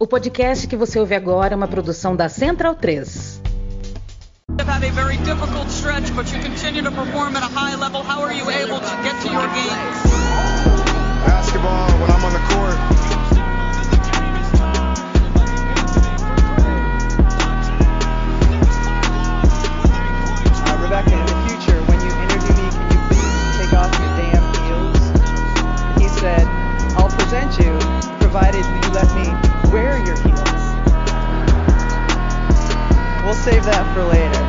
O podcast que você ouve agora é uma produção da Central 3. have had a very difficult stretch, but you continue to perform at a high level. How are you able to get to your games? Basketball, when I'm on the court, Uh, Rebecca, in the future, when you interview me, can you please take off your damn heels? He said, I'll present you, provided you let me your heels. We'll save that for later.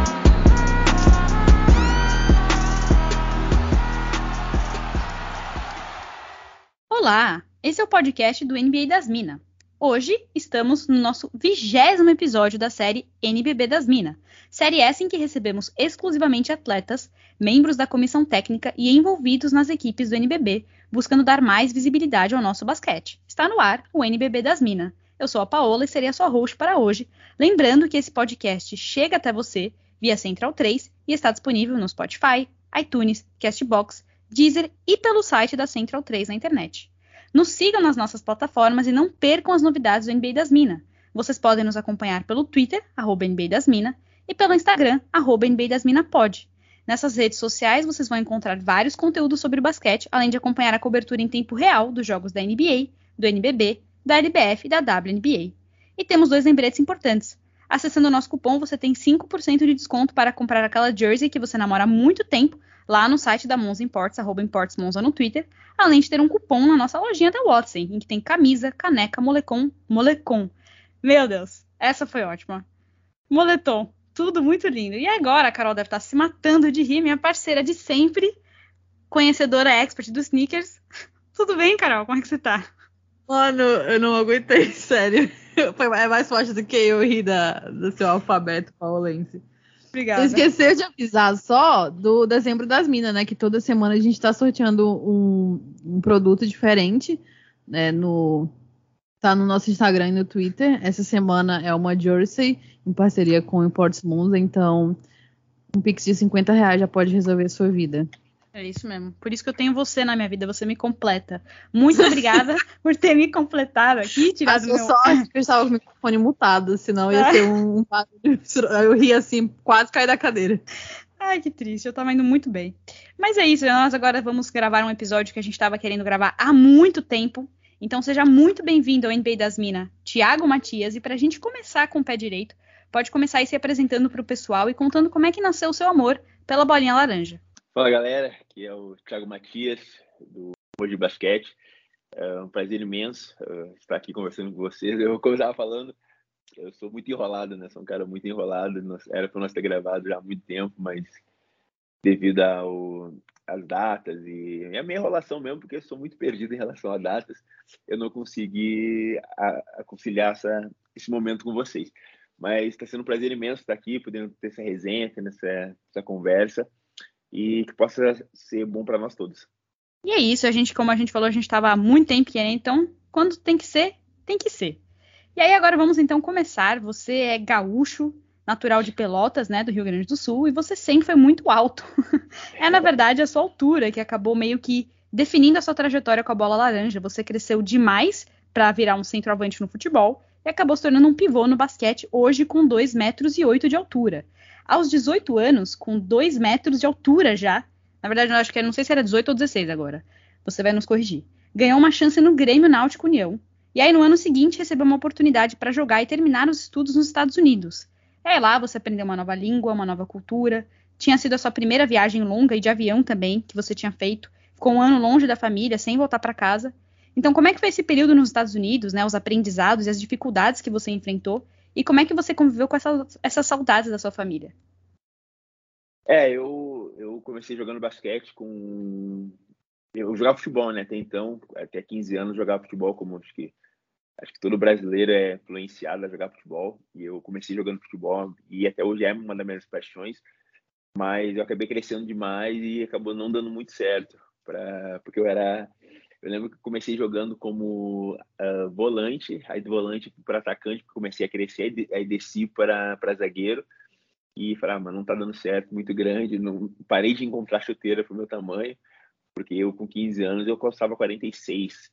Olá, esse é o podcast do NBA das Minas. Hoje estamos no nosso vigésimo episódio da série NBB das Minas, série essa em que recebemos exclusivamente atletas, membros da comissão técnica e envolvidos nas equipes do NBB, buscando dar mais visibilidade ao nosso basquete. Está no ar o NBB das Minas. Eu sou a Paola e serei a sua host para hoje, lembrando que esse podcast chega até você via Central 3 e está disponível no Spotify, iTunes, Castbox, Deezer e pelo site da Central 3 na internet. Nos sigam nas nossas plataformas e não percam as novidades do NBA das Minas. Vocês podem nos acompanhar pelo Twitter, arroba NBA das Minas, e pelo Instagram, arroba NBA das Minas Pod. Nessas redes sociais vocês vão encontrar vários conteúdos sobre basquete, além de acompanhar a cobertura em tempo real dos jogos da NBA, do NBB, da LBF e da WNBA. E temos dois lembretes importantes. Acessando o nosso cupom, você tem 5% de desconto para comprar aquela jersey que você namora há muito tempo lá no site da Monza Imports, arroba Imports Monza no Twitter, além de ter um cupom na nossa lojinha da Watson, em que tem camisa, caneca, molecom, molecom. Meu Deus, essa foi ótima. Moletom, tudo muito lindo. E agora a Carol deve estar se matando de rir, minha parceira de sempre, conhecedora expert dos sneakers. Tudo bem, Carol? Como é que você tá? Mano, eu não aguentei, sério. Foi, é mais forte do que eu rir da, do seu alfabeto paulense. Obrigada. Esqueceu de avisar só do dezembro das minas, né? Que toda semana a gente tá sorteando um, um produto diferente, né? No, tá no nosso Instagram e no Twitter. Essa semana é uma jersey em parceria com o Imports Monza, então um pix de 50 reais já pode resolver a sua vida. É isso mesmo. Por isso que eu tenho você na minha vida, você me completa. Muito obrigada por ter me completado aqui, tirado meu... sorte que eu estava com o microfone mutado, senão ia ser um, um. Eu ri assim, quase caí da cadeira. Ai, que triste, eu tava indo muito bem. Mas é isso, nós agora vamos gravar um episódio que a gente estava querendo gravar há muito tempo. Então seja muito bem-vindo ao NBA das Minas, Tiago Matias. E para a gente começar com o pé direito, pode começar aí se apresentando para o pessoal e contando como é que nasceu o seu amor pela bolinha laranja. Fala galera, aqui é o Thiago Matias, do Hoje Basquete. É um prazer imenso uh, estar aqui conversando com vocês. Eu, como eu estava falando, eu sou muito enrolado, né? Sou um cara muito enrolado. Era para nós ter gravado já há muito tempo, mas devido ao, às datas e a minha enrolação mesmo, porque eu sou muito perdido em relação a datas, eu não consegui conciliar essa, esse momento com vocês. Mas está sendo um prazer imenso estar aqui, podendo ter essa resenha, ter essa, essa conversa e que possa ser bom para nós todos. E é isso, a gente, como a gente falou, a gente estava há muito tempo querendo, então, quando tem que ser, tem que ser. E aí agora vamos então começar. Você é gaúcho, natural de Pelotas, né, do Rio Grande do Sul, e você sempre foi muito alto. é na verdade a sua altura que acabou meio que definindo a sua trajetória com a bola laranja. Você cresceu demais para virar um centroavante no futebol e acabou se tornando um pivô no basquete, hoje com 2 metros e 8 de altura. Aos 18 anos, com 2 metros de altura já, na verdade eu acho que é, não sei se era 18 ou 16 agora, você vai nos corrigir, ganhou uma chance no Grêmio Náutico União, e aí no ano seguinte recebeu uma oportunidade para jogar e terminar os estudos nos Estados Unidos. Aí lá você aprendeu uma nova língua, uma nova cultura, tinha sido a sua primeira viagem longa e de avião também, que você tinha feito, ficou um ano longe da família, sem voltar para casa. Então, como é que foi esse período nos Estados Unidos, né, os aprendizados e as dificuldades que você enfrentou? E como é que você conviveu com essa, essas saudades da sua família? É, eu, eu comecei jogando basquete com. Eu jogava futebol, né? Até então, até 15 anos, jogava futebol, como acho que, acho que todo brasileiro é influenciado a jogar futebol. E eu comecei jogando futebol, e até hoje é uma das minhas paixões. Mas eu acabei crescendo demais e acabou não dando muito certo. Pra, porque eu era. Eu lembro que comecei jogando como uh, volante, aí do volante para atacante, comecei a crescer, aí desci para zagueiro e falei, ah, mas não tá dando certo, muito grande, não parei de encontrar chuteira pro meu tamanho, porque eu com 15 anos eu custava 46.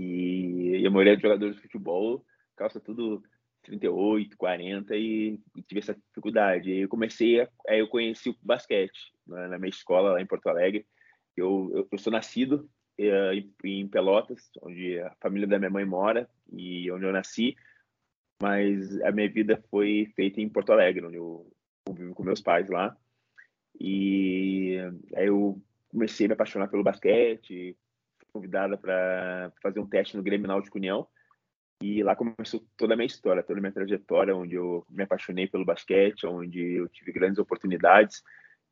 E, e a maioria dos jogadores de futebol calça tudo 38, 40 e, e tive essa dificuldade. Aí eu comecei, a, aí eu conheci o basquete na, na minha escola lá em Porto Alegre. Eu, eu, eu sou nascido uh, em, em Pelotas, onde a família da minha mãe mora e onde eu nasci, mas a minha vida foi feita em Porto Alegre, onde eu, vivo com meus pais lá. E aí eu comecei a me apaixonar pelo basquete, fui convidada para fazer um teste no Grêmio Náutico União. E lá começou toda a minha história, toda a minha trajetória, onde eu me apaixonei pelo basquete, onde eu tive grandes oportunidades.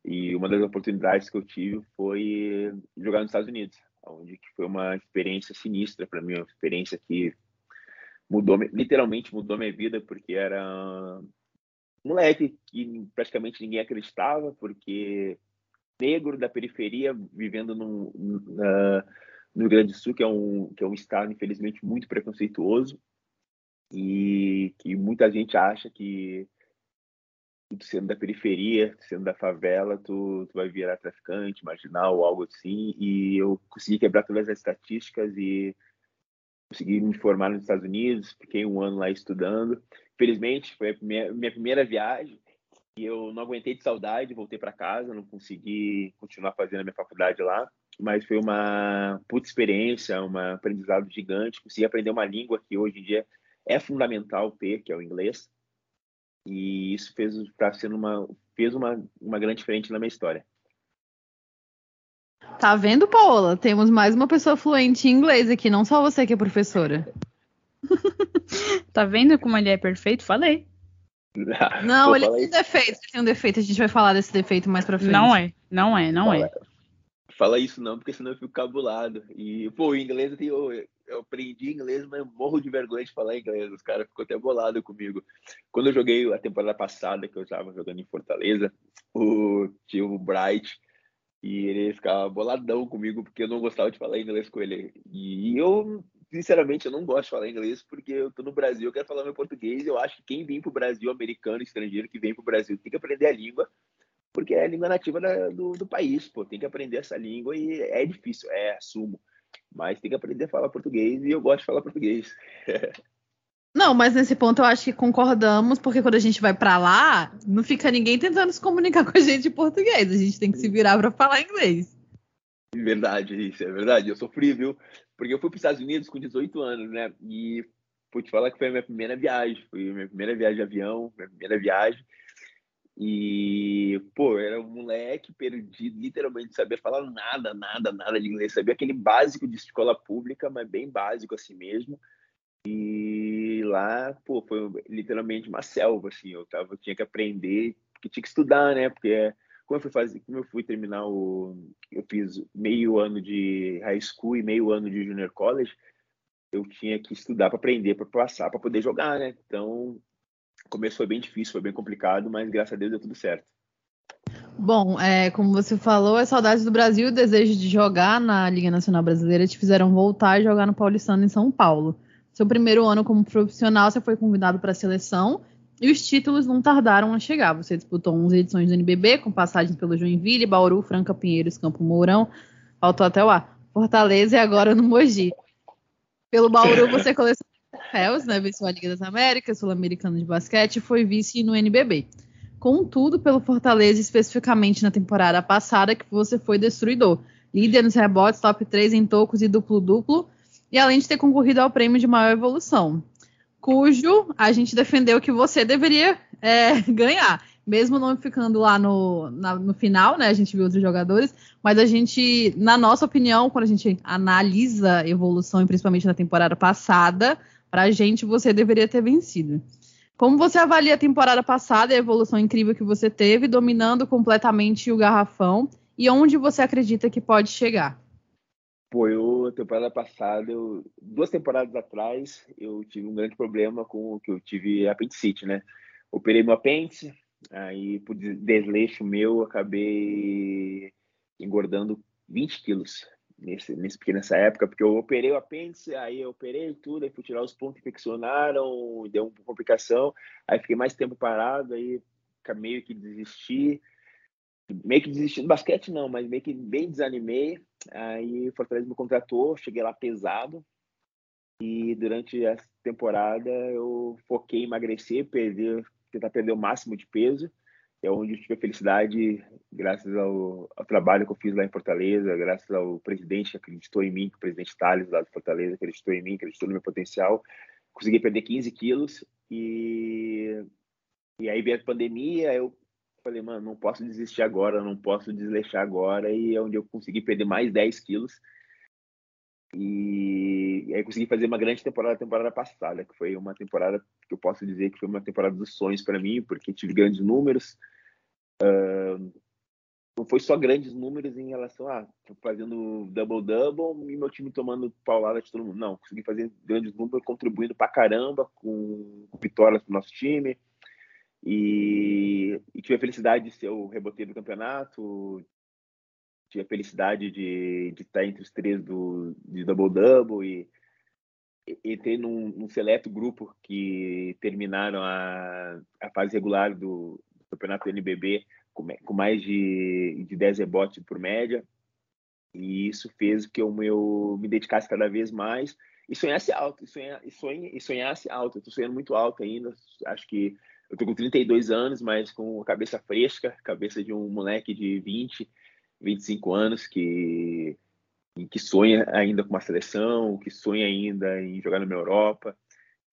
E uma das oportunidades que eu tive foi jogar nos Estados Unidos, onde foi uma experiência sinistra para mim, uma experiência que mudou, literalmente mudou minha vida, porque era um moleque que praticamente ninguém acreditava, porque negro da periferia, vivendo no, no Rio Grande do Sul, que é, um, que é um estado, infelizmente, muito preconceituoso, e que muita gente acha que sendo da periferia, sendo da favela, tu, tu vai virar traficante, marginal algo assim. E eu consegui quebrar todas as estatísticas e consegui me formar nos Estados Unidos. Fiquei um ano lá estudando. Felizmente, foi a minha, minha primeira viagem e eu não aguentei de saudade, voltei para casa, não consegui continuar fazendo a minha faculdade lá. Mas foi uma puta experiência, um aprendizado gigante. Consegui aprender uma língua que hoje em dia é fundamental ter, que é o inglês e isso fez para ser uma fez uma, uma grande diferença na minha história. Tá vendo, Paola? Temos mais uma pessoa fluente em inglês aqui, não só você que é professora. tá vendo como ele é perfeito? Falei. Não, ele tem um defeito, ele tem um defeito, a gente vai falar desse defeito mais pra frente. Não é, não é, não fala, é. Fala isso não, porque senão eu fico cabulado. E, pô, o inglês eu tenho, eu aprendi inglês, mas morro de vergonha de falar inglês. Os caras ficam até bolados comigo. Quando eu joguei a temporada passada, que eu estava jogando em Fortaleza, o tio Bright, e ele ficava boladão comigo porque eu não gostava de falar inglês com ele. E eu, sinceramente, eu não gosto de falar inglês porque eu tô no Brasil, eu quero falar meu português. Eu acho que quem vem pro Brasil, americano, estrangeiro que vem pro Brasil, tem que aprender a língua, porque é a língua nativa da, do, do país, pô. Tem que aprender essa língua e é difícil, é, assumo mas tem que aprender a falar português e eu gosto de falar português. Não, mas nesse ponto eu acho que concordamos, porque quando a gente vai para lá, não fica ninguém tentando se comunicar com a gente em português, a gente tem que se virar para falar inglês. Verdade, isso é verdade. Eu sofri, viu? Porque eu fui para os Estados Unidos com 18 anos, né? E vou te falar que foi a minha primeira viagem, foi a minha primeira viagem de avião, minha primeira viagem. E, pô, era um moleque perdido, literalmente, sabia falar nada, nada, nada de inglês. Sabia aquele básico de escola pública, mas bem básico assim mesmo. E lá, pô, foi literalmente uma selva, assim. Eu, tava, eu tinha que aprender, porque tinha que estudar, né? Porque como eu fui fazer, como eu fui terminar o. Eu fiz meio ano de high school e meio ano de junior college, eu tinha que estudar para aprender, para passar, para poder jogar, né? Então, começo foi bem difícil, foi bem complicado, mas graças a Deus deu tudo certo. Bom, é, como você falou, é saudade do Brasil e o desejo de jogar na Liga Nacional Brasileira te fizeram voltar e jogar no Paulistano em São Paulo. Seu primeiro ano como profissional, você foi convidado para a seleção e os títulos não tardaram a chegar. Você disputou 11 edições do NBB, com passagens pelo Joinville, Bauru, Franca, Pinheiros, Campo Mourão, faltou até o A, Fortaleza e agora no Mogi. Pelo Bauru, você colecionou troféus, né? Venceu a Liga das Américas, Sul-Americana de Basquete e foi vice no NBB. Contudo, pelo Fortaleza, especificamente na temporada passada, que você foi destruidor. Líder nos rebotes, top 3 em tocos e duplo-duplo, e além de ter concorrido ao prêmio de maior evolução, cujo a gente defendeu que você deveria é, ganhar mesmo não ficando lá no, na, no final, né? A gente viu outros jogadores, mas a gente, na nossa opinião, quando a gente analisa a evolução, principalmente na temporada passada, Pra gente, você deveria ter vencido. Como você avalia a temporada passada e a evolução incrível que você teve, dominando completamente o garrafão? E onde você acredita que pode chegar? Pô, eu, temporada passada, eu, duas temporadas atrás, eu tive um grande problema com o que eu tive apendicite, né? Operei meu apêndice, aí por desleixo meu, acabei engordando 20 quilos nesse, nesse, nessa época, porque eu operei o apêndice, aí eu operei tudo, aí fui tirar os pontos infeccionaram, deu uma complicação, aí fiquei mais tempo parado, aí meio que desisti, meio que desisti do basquete não, mas meio que bem desanimei, aí o Fortaleza me contratou, cheguei lá pesado, E durante essa temporada eu foquei em emagrecer, perder, tentar perder o máximo de peso. É onde eu tive a felicidade, graças ao, ao, trabalho que eu fiz lá em Fortaleza, graças ao presidente que acreditou em mim, o presidente Thales lá de Fortaleza acreditou em mim, acreditou no meu potencial. Consegui perder 15 quilos e, e aí veio a pandemia, eu falei, mano, não posso desistir agora, não posso desleixar agora, e é onde eu consegui perder mais 10 quilos. E, e aí consegui fazer uma grande temporada, temporada passada, que foi uma temporada que eu posso dizer que foi uma temporada dos sonhos para mim, porque tive grandes números. Uh, não foi só grandes números em relação a fazendo double-double e meu time tomando paulada de todo mundo. Não, consegui fazer grandes números, contribuindo pra caramba com vitórias pro nosso time. E, e, tive a felicidade de ser o reboteiro do campeonato, tive a felicidade de, de estar entre os três do, de double-double e, e entrei num, num, seleto grupo que terminaram a, a fase regular do, do campeonato NBB com, com, mais de, de 10 rebotes por média. E isso fez que eu me dedicasse cada vez mais e sonhasse alto, e, sonha, e, sonha, e sonhasse alto. Estou sonhando muito alto ainda, acho que eu tô com 32 anos, mas com a cabeça fresca, cabeça de um moleque de 20, 25 anos que que sonha ainda com uma seleção, que sonha ainda em jogar na Europa,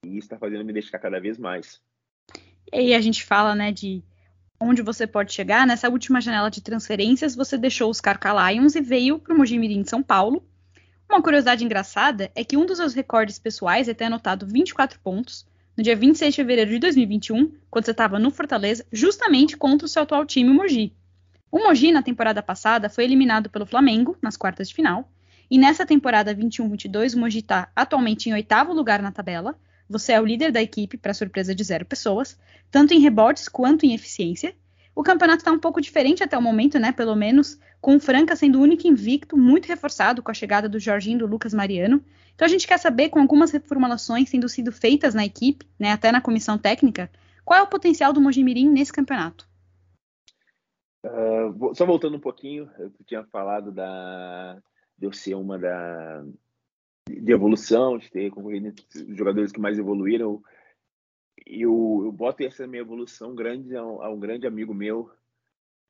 e isso está fazendo me dedicar cada vez mais. E aí a gente fala, né, de onde você pode chegar. Nessa última janela de transferências, você deixou os Carca Lions e veio para o Mojimirim de São Paulo. Uma curiosidade engraçada é que um dos seus recordes pessoais é ter anotado 24 pontos, no dia 26 de fevereiro de 2021, quando você estava no Fortaleza, justamente contra o seu atual time, o Mogi. O Mogi, na temporada passada, foi eliminado pelo Flamengo, nas quartas de final, e nessa temporada 21-22, o Mogi está atualmente em oitavo lugar na tabela. Você é o líder da equipe, para surpresa de zero pessoas, tanto em rebotes quanto em eficiência. O campeonato está um pouco diferente até o momento, né? Pelo menos, com o Franca sendo o único invicto, muito reforçado com a chegada do Jorginho e do Lucas Mariano. Então a gente quer saber, com algumas reformulações tendo sido feitas na equipe, né, até na comissão técnica, qual é o potencial do Mojimirim nesse campeonato? Uh, só voltando um pouquinho, eu tinha falado da, de eu ser uma da de evolução, de ter concorrido os jogadores que mais evoluíram. Eu, eu boto essa minha evolução grande a um, a um grande amigo meu,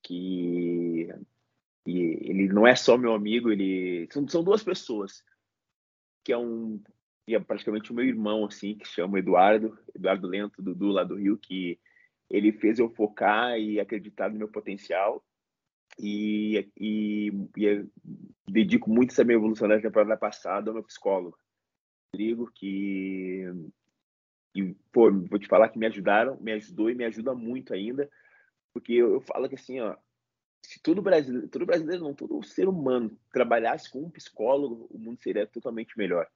que e ele não é só meu amigo, ele são, são duas pessoas que é um que é praticamente o meu irmão assim, que chama Eduardo, Eduardo Lento, Dudu lá do Rio, que ele fez eu focar e acreditar no meu potencial. E, e, e dedico muito essa minha evolução da temporada passada ao meu psicólogo, Rodrigo, que e, pô, vou te falar que me ajudaram, me ajudou e me ajuda muito ainda, porque eu, eu falo que assim, ó, se todo brasileiro, todo brasileiro não, todo ser humano trabalhasse com um psicólogo, o mundo seria totalmente melhor.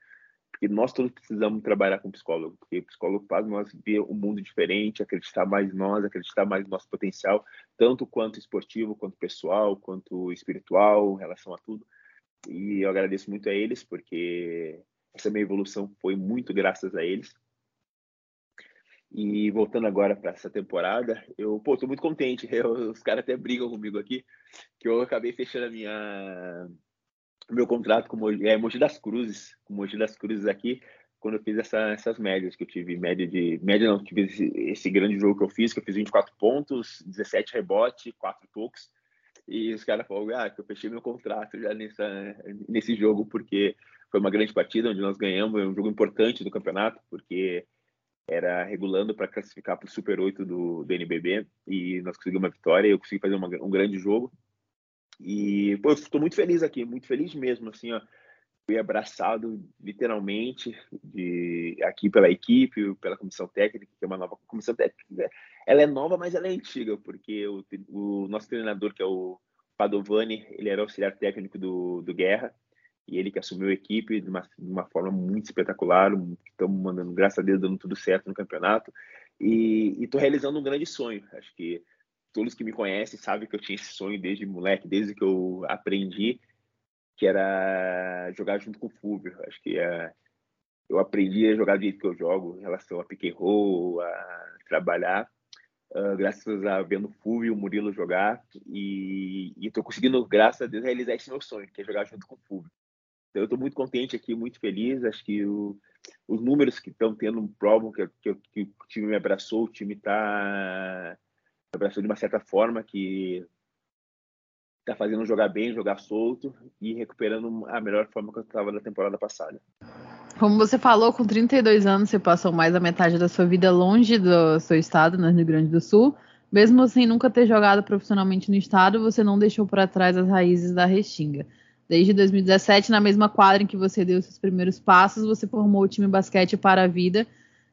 Porque nós todos precisamos trabalhar com psicólogo, porque o psicólogo faz nós ver um mundo diferente, acreditar mais em nós, acreditar mais no nosso potencial, tanto quanto esportivo, quanto pessoal, quanto espiritual, em relação a tudo. E eu agradeço muito a eles, porque essa minha evolução foi muito graças a eles. E voltando agora para essa temporada, eu, pô, tô muito contente. Eu, os caras até brigam comigo aqui, que eu acabei fechando a minha meu contrato com Mogi, é, Mogi das Cruzes, com Mogi das Cruzes aqui, quando eu fiz essa, essas médias que eu tive, média de média não, tive esse, esse, grande jogo que eu fiz, que eu fiz 24 pontos, 17 rebote, 4 toques. E os caras falaram, ah, que eu fechei meu contrato já nessa, nesse jogo, porque foi uma grande partida onde nós ganhamos, é um jogo importante do campeonato, porque era regulando para classificar para o Super 8 do, do NBB e nós conseguimos uma vitória. Eu consegui fazer uma, um grande jogo. E pô, eu estou muito feliz aqui, muito feliz mesmo. Assim, ó, fui abraçado literalmente de aqui pela equipe, pela comissão técnica, que é uma nova comissão técnica. Ela é nova, mas ela é antiga, porque o, o nosso treinador, que é o Padovani, ele era auxiliar técnico do, do Guerra e ele que assumiu a equipe de uma, de uma forma muito espetacular. Estamos mandando, graças a Deus, dando tudo certo no campeonato. E estou realizando um grande sonho. Acho que todos que me conhecem sabem que eu tinha esse sonho desde moleque, desde que eu aprendi, que era jogar junto com o Fúvio. Acho que é, eu aprendi a jogar do jeito que eu jogo, em relação a pick and roll, a trabalhar. Uh, graças a vendo o Fúvio e o Murilo jogar e estou conseguindo, graças a Deus, realizar esse meu sonho, que é jogar junto com o Fúvio. Então, eu estou muito contente aqui, muito feliz. Acho que o, os números que estão tendo provam que, que, que, o time me abraçou, o time está abraçou de uma certa forma que está fazendo jogar bem, jogar solto e recuperando a melhor forma que eu estava na temporada passada. Como você falou, com 32 anos você passou mais da metade da sua vida longe do seu estado, no Rio Grande do Sul. Mesmo sem nunca ter jogado profissionalmente no estado, você não deixou para trás as raízes da Restinga. Desde 2017, na mesma quadra em que você deu seus primeiros passos, você formou o time Basquete para a Vida,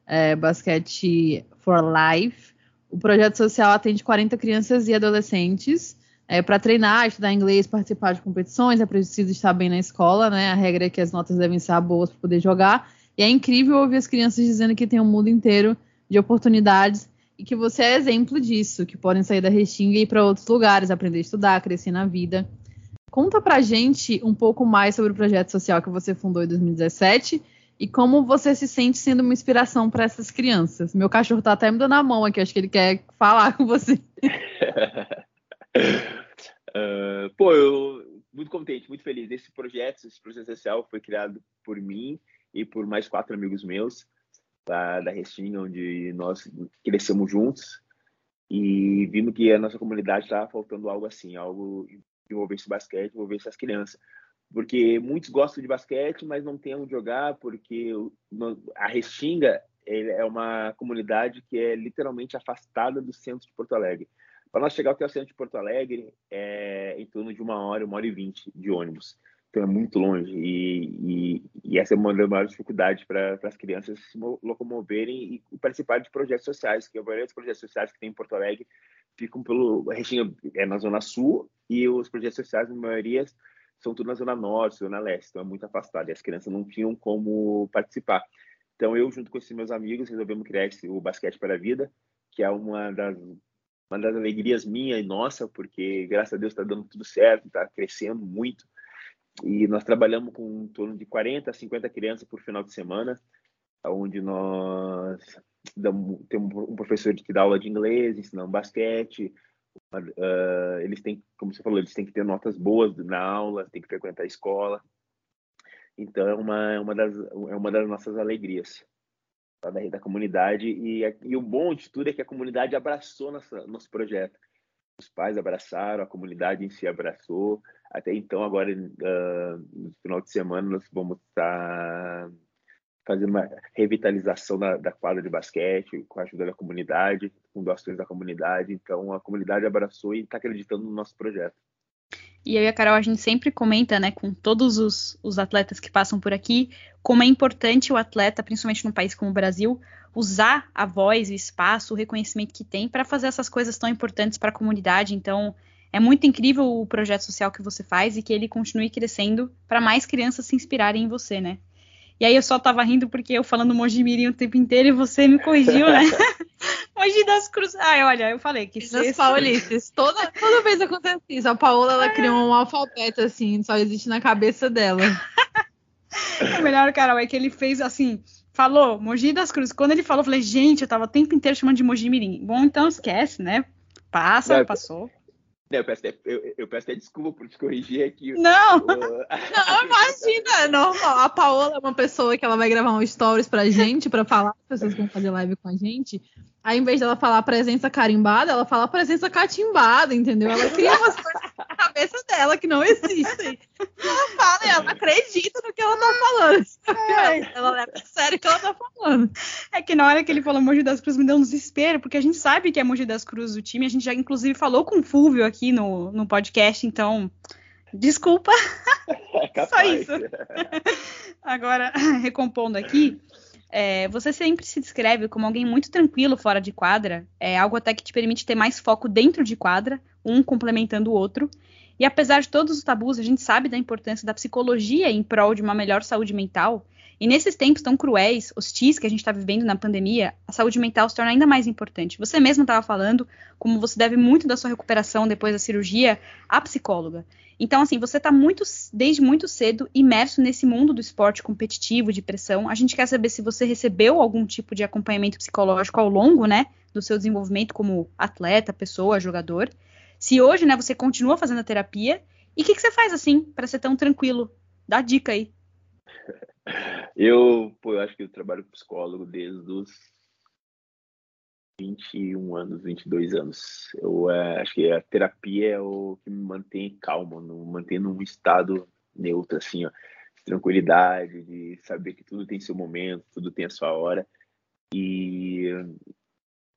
é, Basquete for Life. O projeto social atende 40 crianças e adolescentes é, para treinar, estudar inglês, participar de competições, é preciso estar bem na escola, né? A regra é que as notas devem ser boas para poder jogar. E é incrível ouvir as crianças dizendo que tem um mundo inteiro de oportunidades e que você é exemplo disso, que podem sair da Restinga e ir para outros lugares, aprender a estudar, crescer na vida. Conta pra gente um pouco mais sobre o projeto social que você fundou em 2017 e como você se sente sendo uma inspiração para essas crianças. Meu cachorro tá até me dando a mão aqui, acho que ele quer falar com você. uh, pô, eu muito contente, muito feliz. Esse projeto, esse projeto social foi criado por mim e por mais quatro amigos meus da, da Restinga, onde nós crescemos juntos e vimos que a nossa comunidade estava faltando algo assim, algo envolver esse basquete, envolver essas crianças. Porque muitos gostam de basquete, mas não têm onde jogar, porque a Restinga é uma comunidade que é literalmente afastada do centro de Porto Alegre. Para nós chegar até o centro de Porto Alegre, é em torno de uma hora, uma hora e vinte de ônibus. Então é muito longe. E, e, e essa é uma das maiores dificuldades para as crianças se locomoverem e participar de projetos sociais, que a maioria dos projetos sociais que tem em Porto Alegre ficam pelo. Restinga é na Zona Sul e os projetos sociais, na maioria, são tudo na Zona Norte, Zona Leste. Então é muito afastado e as crianças não tinham como participar. Então eu, junto com esses meus amigos, resolvemos criar esse, o Basquete para a Vida, que é uma das uma das alegrias minha e nossa, porque graças a Deus está dando tudo certo, está crescendo muito. E nós trabalhamos com em torno de 40 a 50 crianças por final de semana, onde nós damos, temos um professor que dá aula de inglês, ensinamos basquete. Uh, eles têm, como você falou, eles têm que ter notas boas na aula, têm que frequentar a escola. Então é uma, é uma, das, é uma das nossas alegrias da, da comunidade. E, e o bom de tudo é que a comunidade abraçou nossa, nosso projeto. Os pais abraçaram, a comunidade em si abraçou. Até então, agora, uh, no final de semana, nós vamos estar fazendo uma revitalização da, da, quadra de basquete com a ajuda da comunidade, com doações da comunidade. Então, a comunidade abraçou e está acreditando no nosso projeto. E eu e a Carol, a gente sempre comenta, né, com todos os, os atletas que passam por aqui, como é importante o atleta, principalmente num país como o Brasil, usar a voz, o espaço, o reconhecimento que tem para fazer essas coisas tão importantes para a comunidade. Então, é muito incrível o projeto social que você faz e que ele continue crescendo para mais crianças se inspirarem em você, né? E aí eu só tava rindo porque eu falando Mojimirim o tempo inteiro e você me corrigiu, né? Mogi das Cruzes. Ai, olha, eu falei que sexta... paulistas. Toda, toda vez acontece isso. A Paola, ela criou um alfabeto, assim, só existe na cabeça dela. o melhor, Carol, é que ele fez, assim, falou Mogi das Cruzes. Quando ele falou, eu falei, gente, eu tava o tempo inteiro chamando de Mojimirim. Bom, então esquece, né? Passa, Não, passou. Não, eu, peço até, eu, eu, peço até desculpa por te corrigir aqui. Não! não, imagina, é normal. A Paola é uma pessoa que ela vai gravar um stories pra gente, pra falar, as pessoas vão fazer live com a gente. Aí, em vez dela falar presença carimbada, ela fala presença catimbada, entendeu? Ela cria umas coisas na cabeça dela que não existem. Ela fala e ela acredita no que ela tá falando. É. Ela leva a sério o que ela tá falando. É que na hora que ele falou Mogi das Cruzes me deu um desespero, porque a gente sabe que é Mogi das Cruzes o time, a gente já inclusive falou com o Fúvio aqui no, no podcast, então. Desculpa. É Só isso. Agora, recompondo aqui. É, você sempre se descreve como alguém muito tranquilo fora de quadra, é algo até que te permite ter mais foco dentro de quadra, um complementando o outro. E apesar de todos os tabus, a gente sabe da importância da psicologia em prol de uma melhor saúde mental. E nesses tempos tão cruéis, hostis que a gente está vivendo na pandemia, a saúde mental se torna ainda mais importante. Você mesmo estava falando como você deve muito da sua recuperação depois da cirurgia à psicóloga. Então, assim, você está muito, desde muito cedo, imerso nesse mundo do esporte competitivo, de pressão. A gente quer saber se você recebeu algum tipo de acompanhamento psicológico ao longo, né, do seu desenvolvimento como atleta, pessoa, jogador. Se hoje, né, você continua fazendo a terapia. E o que, que, você faz, assim, para ser tão tranquilo Dá dica aí. Eu, pô, eu acho que eu trabalho com psicólogo desde os 21 anos, 22 anos. Eu é, acho que a terapia é o que me mantém calmo, me mantém num estado neutro, assim, ó, de tranquilidade, de saber que tudo tem seu momento, tudo tem a sua hora. E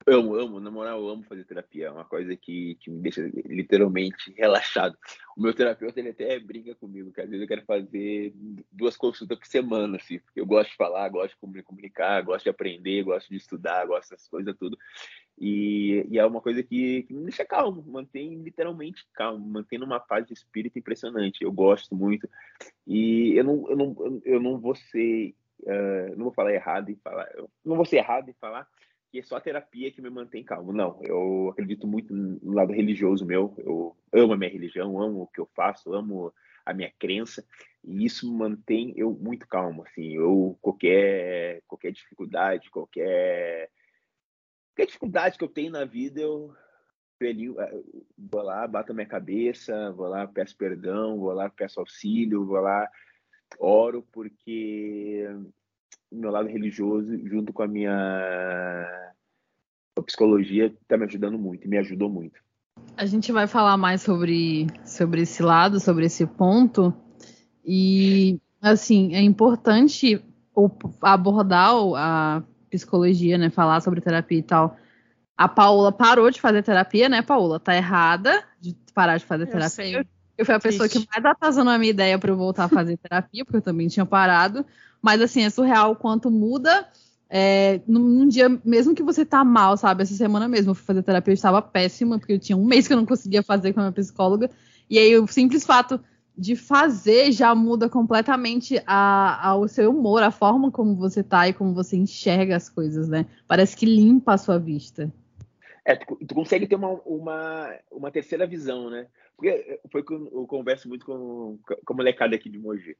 amo, amo, na moral, eu amo fazer terapia. É uma coisa que, que me deixa literalmente relaxado. O meu terapeuta, ele até brinca comigo, que às vezes eu quero fazer duas consultas por semana, assim, porque eu gosto de falar, gosto de me comunicar, gosto de aprender, gosto de estudar, gosto dessas coisas tudo. E, e é uma coisa que, que, me deixa calmo, mantém literalmente calmo, mantém uma paz de espírito impressionante. Eu gosto muito. E eu não, eu não, eu não vou ser. Uh, não vou falar errado em falar. não vou ser errado em falar é só a terapia que me mantém calmo. Não, eu acredito muito no lado religioso meu. Eu amo a minha religião, amo o que eu faço, amo a minha crença e isso mantém eu muito calmo. Assim, eu qualquer qualquer dificuldade, qualquer qualquer dificuldade que eu tenho na vida, eu eh, vou lá, bato a minha cabeça, vou lá, peço perdão, vou lá, peço auxílio, vou lá, oro, porque meu lado religioso, junto com a minha a psicologia, está me ajudando muito e me ajudou muito. A gente vai falar mais sobre, sobre esse lado, sobre esse ponto. E, assim, é importante abordar a psicologia, né? Falar sobre terapia e tal. A Paula parou de fazer terapia, né, Paula? Tá errada de parar de fazer eu terapia. Sei. Eu fui a pessoa Triste. que mais atazou a minha ideia para eu voltar a fazer terapia, porque eu também tinha parado. Mas assim, é surreal o quanto muda. É, num, dia, mesmo que você tá mal, sabe? Essa semana mesmo eu fui fazer terapia, eu estava péssima, porque eu tinha um mês que eu não conseguia fazer com a minha psicóloga. E aí o simples fato de fazer já muda completamente a, a, o seu humor, a forma como você tá e como você enxerga as coisas, né? Parece que limpa a sua vista. É, tu, tu consegue ter uma, uma, uma terceira visão, né? Porque foi que eu, eu converso muito com, com a molecada aqui de Mogi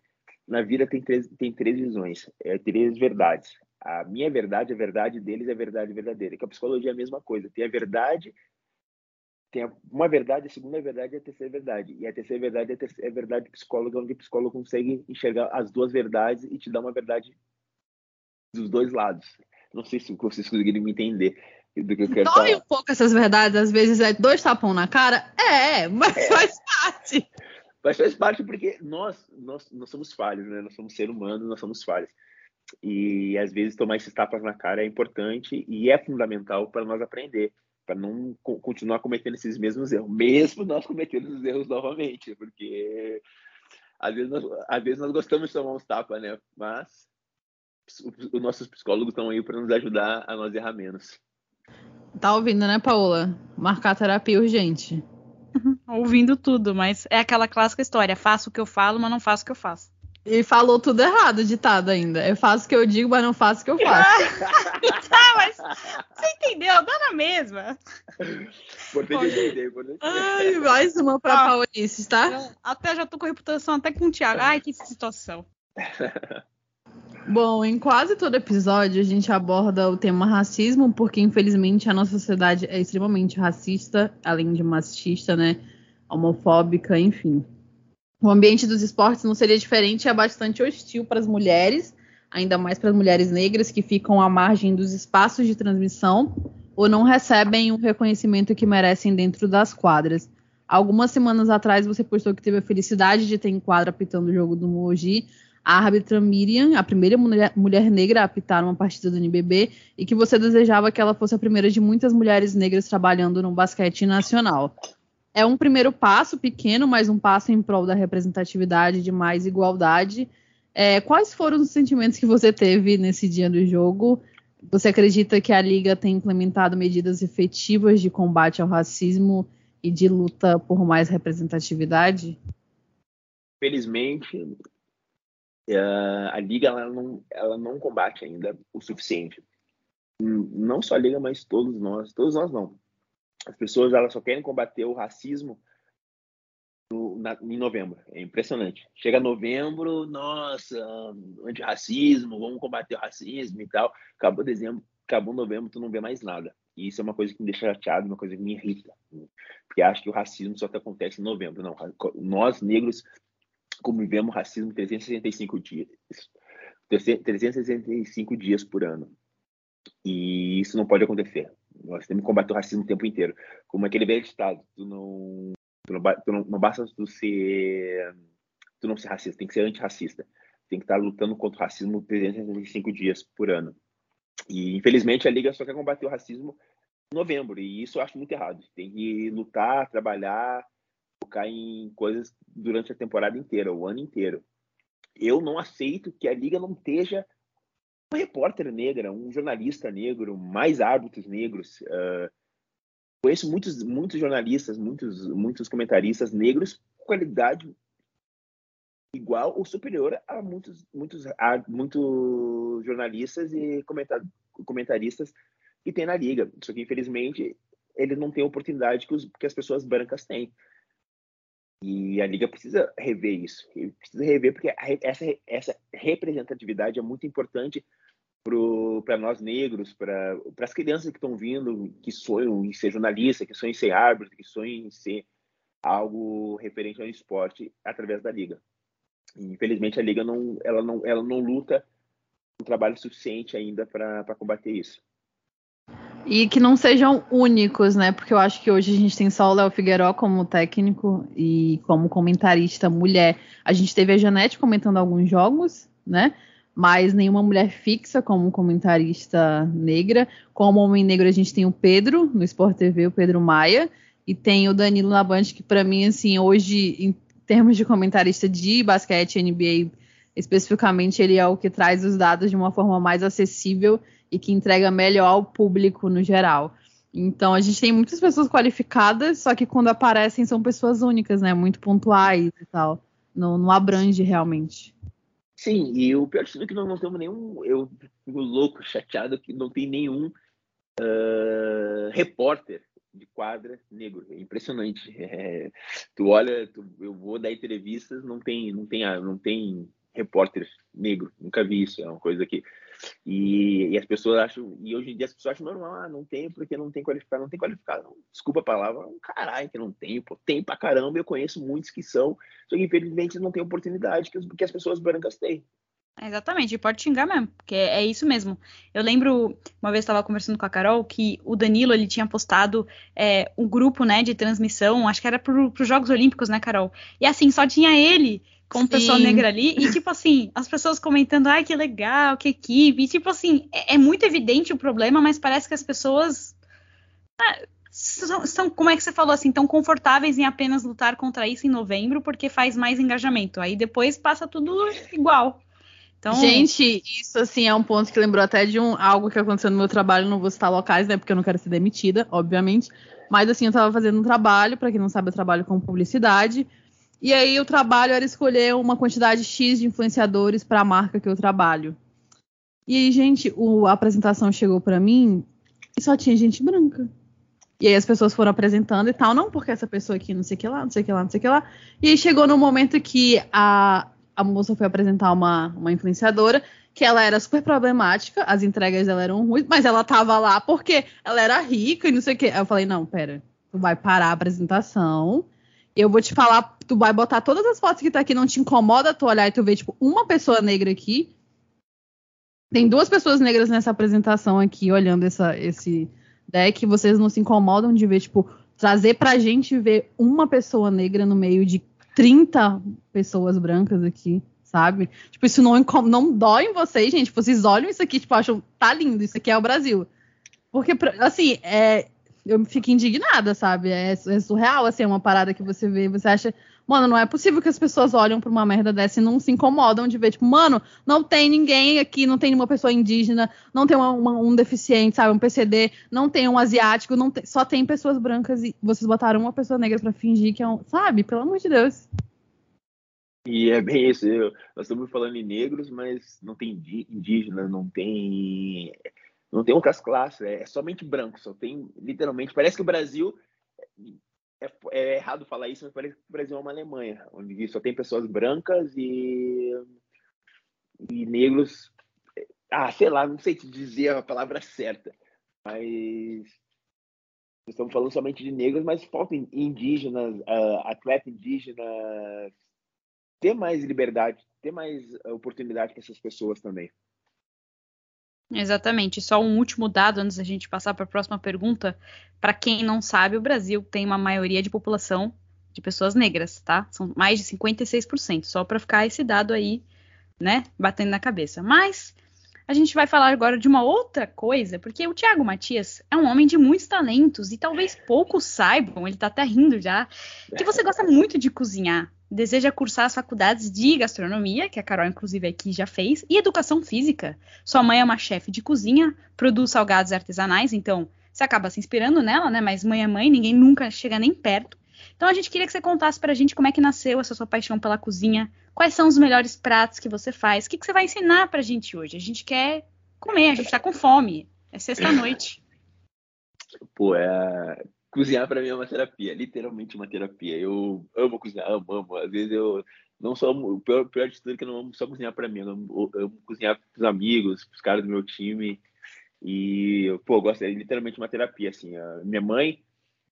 na vida tem três, tem três visões, é, três verdades. A minha verdade, a verdade deles é a verdade verdadeira. Que a psicologia é a mesma coisa. Tem a verdade, tem uma verdade, a segunda verdade e a terceira verdade. E a terceira verdade é a, terceira, é a verdade psicóloga, onde o psicólogo consegue enxergar as duas verdades e te dar uma verdade dos dois lados. Não sei se vocês conseguirem me entender do que eu quero Dói falar. um pouco essas verdades, às vezes é dois tapão na cara. É, mas é. faz parte. Mas faz parte porque nós, nós, nós somos falhos, né? Nós somos seres humanos, nós somos falhos. E às vezes tomar esses tapas na cara é importante e é fundamental para nós aprender, para não co continuar cometendo esses mesmos erros, mesmo nós cometendo os erros novamente, porque às vezes nós, às vezes nós gostamos de tomar uns tapas, né? Mas os nossos psicólogos estão aí para nos ajudar a nós errar menos. Tá ouvindo, né, Paola? Marcar terapia urgente. ouvindo tudo, mas é aquela clássica história: faço o que eu falo, mas não faço o que eu faço. E falou tudo errado, ditado ainda. Eu faço o que eu digo, mas não faço o que eu faço. tá, mas você entendeu? Dá na mesma. entender, Ai, mais uma pra ah, Paulices, tá? Até já tô com reputação até com o Thiago. Ai, que situação. Bom, em quase todo episódio a gente aborda o tema racismo, porque infelizmente a nossa sociedade é extremamente racista, além de machista, né? Homofóbica, enfim. O ambiente dos esportes não seria diferente, é bastante hostil para as mulheres, ainda mais para as mulheres negras que ficam à margem dos espaços de transmissão ou não recebem o reconhecimento que merecem dentro das quadras. Algumas semanas atrás você postou que teve a felicidade de ter em quadra apitando o jogo do Mogi, a árbitra Miriam, a primeira mulher, mulher, negra a apitar uma partida do NBB, e que você desejava que ela fosse a primeira de muitas mulheres negras trabalhando no basquete nacional. É um primeiro passo pequeno, mas um passo em prol da representatividade de mais igualdade. É, quais foram os sentimentos que você teve nesse dia do jogo? Você acredita que a Liga tem implementado medidas efetivas de combate ao racismo e de luta por mais representatividade? Felizmente, Uh, a liga ela não, ela não combate ainda o suficiente. Não só a liga, mas todos nós, todos nós não. As pessoas elas só querem combater o racismo no, na, em novembro. É impressionante. Chega novembro, nossa, antirracismo, vamos combater o racismo e tal. Acabou dezembro, acabou novembro, tu não vê mais nada. E isso é uma coisa que me deixa chateado, uma coisa que me irrita. Porque acho que o racismo só acontece em novembro. Não, nós negros convivemos racismo 365 dias. 365 dias por ano. E isso não pode acontecer. Nós temos que combater o racismo o tempo inteiro. Como aquele velho ditado, tu não, tu não, tu não, não basta tu ser, tu não ser racista, tem que ser antirracista. Tem que estar lutando contra o racismo 365 dias por ano. E infelizmente a liga só quer combater o racismo em novembro, e isso eu acho muito errado. Tem que lutar, trabalhar, focar em coisas durante a temporada inteira, o ano inteiro. Eu não aceito que a liga não esteja uma repórter negra, um jornalista negro, mais árbitros negros. Uh, conheço muitos, muitos jornalistas, muitos, muitos comentaristas negros com qualidade igual ou superior a muitos, muitos, a muitos jornalistas e comentaristas que tem na liga. Só que, infelizmente, ele não tem a oportunidade que, os, que as pessoas brancas têm. E a liga precisa rever isso. Precisa rever porque essa, essa representatividade é muito importante para nós negros, para as crianças que estão vindo, que sonham em ser jornalista, que sonham em ser árbitro, que sonham em ser algo referente ao esporte através da liga. E, infelizmente a liga não, ela não, ela não luta um trabalho suficiente ainda para combater isso. E que não sejam únicos, né? Porque eu acho que hoje a gente tem só o Léo Figueiró como técnico e como comentarista mulher. A gente teve a Janete comentando alguns jogos, né? Mas nenhuma mulher fixa como comentarista negra. Como homem negro, a gente tem o Pedro no Sport TV, o Pedro Maia. E tem o Danilo Labante, que para mim, assim, hoje, em termos de comentarista de basquete, NBA especificamente, ele é o que traz os dados de uma forma mais acessível e que entrega melhor ao público no geral. Então a gente tem muitas pessoas qualificadas, só que quando aparecem são pessoas únicas, né? Muito pontuais e tal. Não, não abrange realmente. Sim, e o pior de tudo é que nós não temos nenhum. Eu fico louco, chateado que não tem nenhum uh, repórter de quadra negro. É impressionante. É, tu olha, tu, eu vou dar entrevistas, não tem, não tem, não tem repórter negro. Nunca vi isso. É uma coisa que e, e, as pessoas acham, e hoje em dia as pessoas acham normal, ah, não tem porque não tem qualificado, não tem qualificado. Não, desculpa a palavra, um caralho que não tem, pô, tem pra caramba, eu conheço muitos que são, só que infelizmente não tem oportunidade que, que as pessoas brancas têm. Exatamente, pode xingar mesmo, porque é, isso mesmo. Eu lembro, uma vez estava conversando com a Carol, que o Danilo ele tinha postado é, um grupo né, de transmissão, acho que era para os Jogos Olímpicos, né, Carol? E assim, só tinha ele com Sim. pessoa negra ali, e tipo assim, as pessoas comentando, ai, que legal, que equipe, e tipo assim, é, é muito evidente o problema, mas parece que as pessoas ah, são, são, como é que você falou assim, tão confortáveis em apenas lutar contra isso em novembro, porque faz mais engajamento, aí depois passa tudo igual. Então... Gente, isso assim é um ponto que lembrou até de um algo que aconteceu no meu trabalho, não vou citar locais, né, porque eu não quero ser demitida, obviamente, mas assim, eu tava fazendo um trabalho, para quem não sabe, eu trabalho com publicidade, e aí o trabalho era escolher uma quantidade X de influenciadores para a marca que eu trabalho. E aí, gente, o, a apresentação chegou para mim e só tinha gente branca. E aí as pessoas foram apresentando e tal, não porque essa pessoa aqui não sei o que lá, não sei o que lá, não sei o que lá. E aí chegou no momento que a, a moça foi apresentar uma, uma influenciadora, que ela era super problemática, as entregas dela eram ruins, mas ela tava lá porque ela era rica e não sei o que. Aí eu falei, não, pera, tu vai parar a apresentação eu vou te falar, tu vai botar todas as fotos que tá aqui, não te incomoda tu olhar e tu ver, tipo, uma pessoa negra aqui. Tem duas pessoas negras nessa apresentação aqui, olhando essa, esse deck. Vocês não se incomodam de ver, tipo, trazer pra gente ver uma pessoa negra no meio de 30 pessoas brancas aqui, sabe? Tipo, isso não, não dói em vocês, gente. Vocês olham isso aqui, tipo, acham, tá lindo, isso aqui é o Brasil. Porque, assim, é, eu fico indignada, sabe? É, é, surreal, assim, é uma parada que você vê, você acha, mano, não é possível que as pessoas olham pra uma merda dessa e não se incomodam de ver, tipo, mano, não tem ninguém aqui, não tem nenhuma pessoa indígena, não tem uma, uma, um deficiente, sabe? Um PCD, não tem um asiático, não tem, só tem pessoas brancas e vocês botaram uma pessoa negra para fingir que é um, sabe? Pelo amor de Deus. E é bem isso. Eu, nós estamos falando em negros, mas não tem indígena, não tem não tem outras classes, é, é somente branco, só tem literalmente. Parece que o Brasil é, é, errado falar isso, mas parece que o Brasil é uma Alemanha, onde só tem pessoas brancas e, e negros. Ah, sei lá, não sei te dizer a palavra certa, mas estamos falando somente de negros, mas faltam indígenas, uh, atletas indígenas, ter mais liberdade, ter mais oportunidade para essas pessoas também. Exatamente. Só um último dado antes da gente passar para a próxima pergunta. Para quem não sabe, o Brasil tem uma maioria de população de pessoas negras, tá? São mais de 56%, só para ficar esse dado aí, né, batendo na cabeça. Mas a gente vai falar agora de uma outra coisa, porque o Tiago Matias é um homem de muitos talentos e talvez poucos saibam, ele tá até rindo já, que você gosta muito de cozinhar deseja cursar as faculdades de gastronomia, que a Carol, inclusive, aqui já fez, e educação física. Sua mãe é uma chefe de cozinha, produz salgados artesanais, então você acaba se inspirando nela, né? Mas mãe é mãe, ninguém nunca chega nem perto. Então a gente queria que você contasse pra gente como é que nasceu essa sua paixão pela cozinha, quais são os melhores pratos que você faz, o que, que você vai ensinar pra gente hoje. A gente quer comer, a gente tá com fome. É sexta-noite. Pô, é cozinhar para mim é uma terapia, literalmente uma terapia. Eu amo cozinhar, amo, amo. Às vezes eu não só o pior, pior de tudo é que eu não amo só cozinhar para mim, eu amo, eu amo cozinhar para os amigos, para os caras do meu time. E, pô, eu gosto, é literalmente uma terapia, assim. A minha mãe,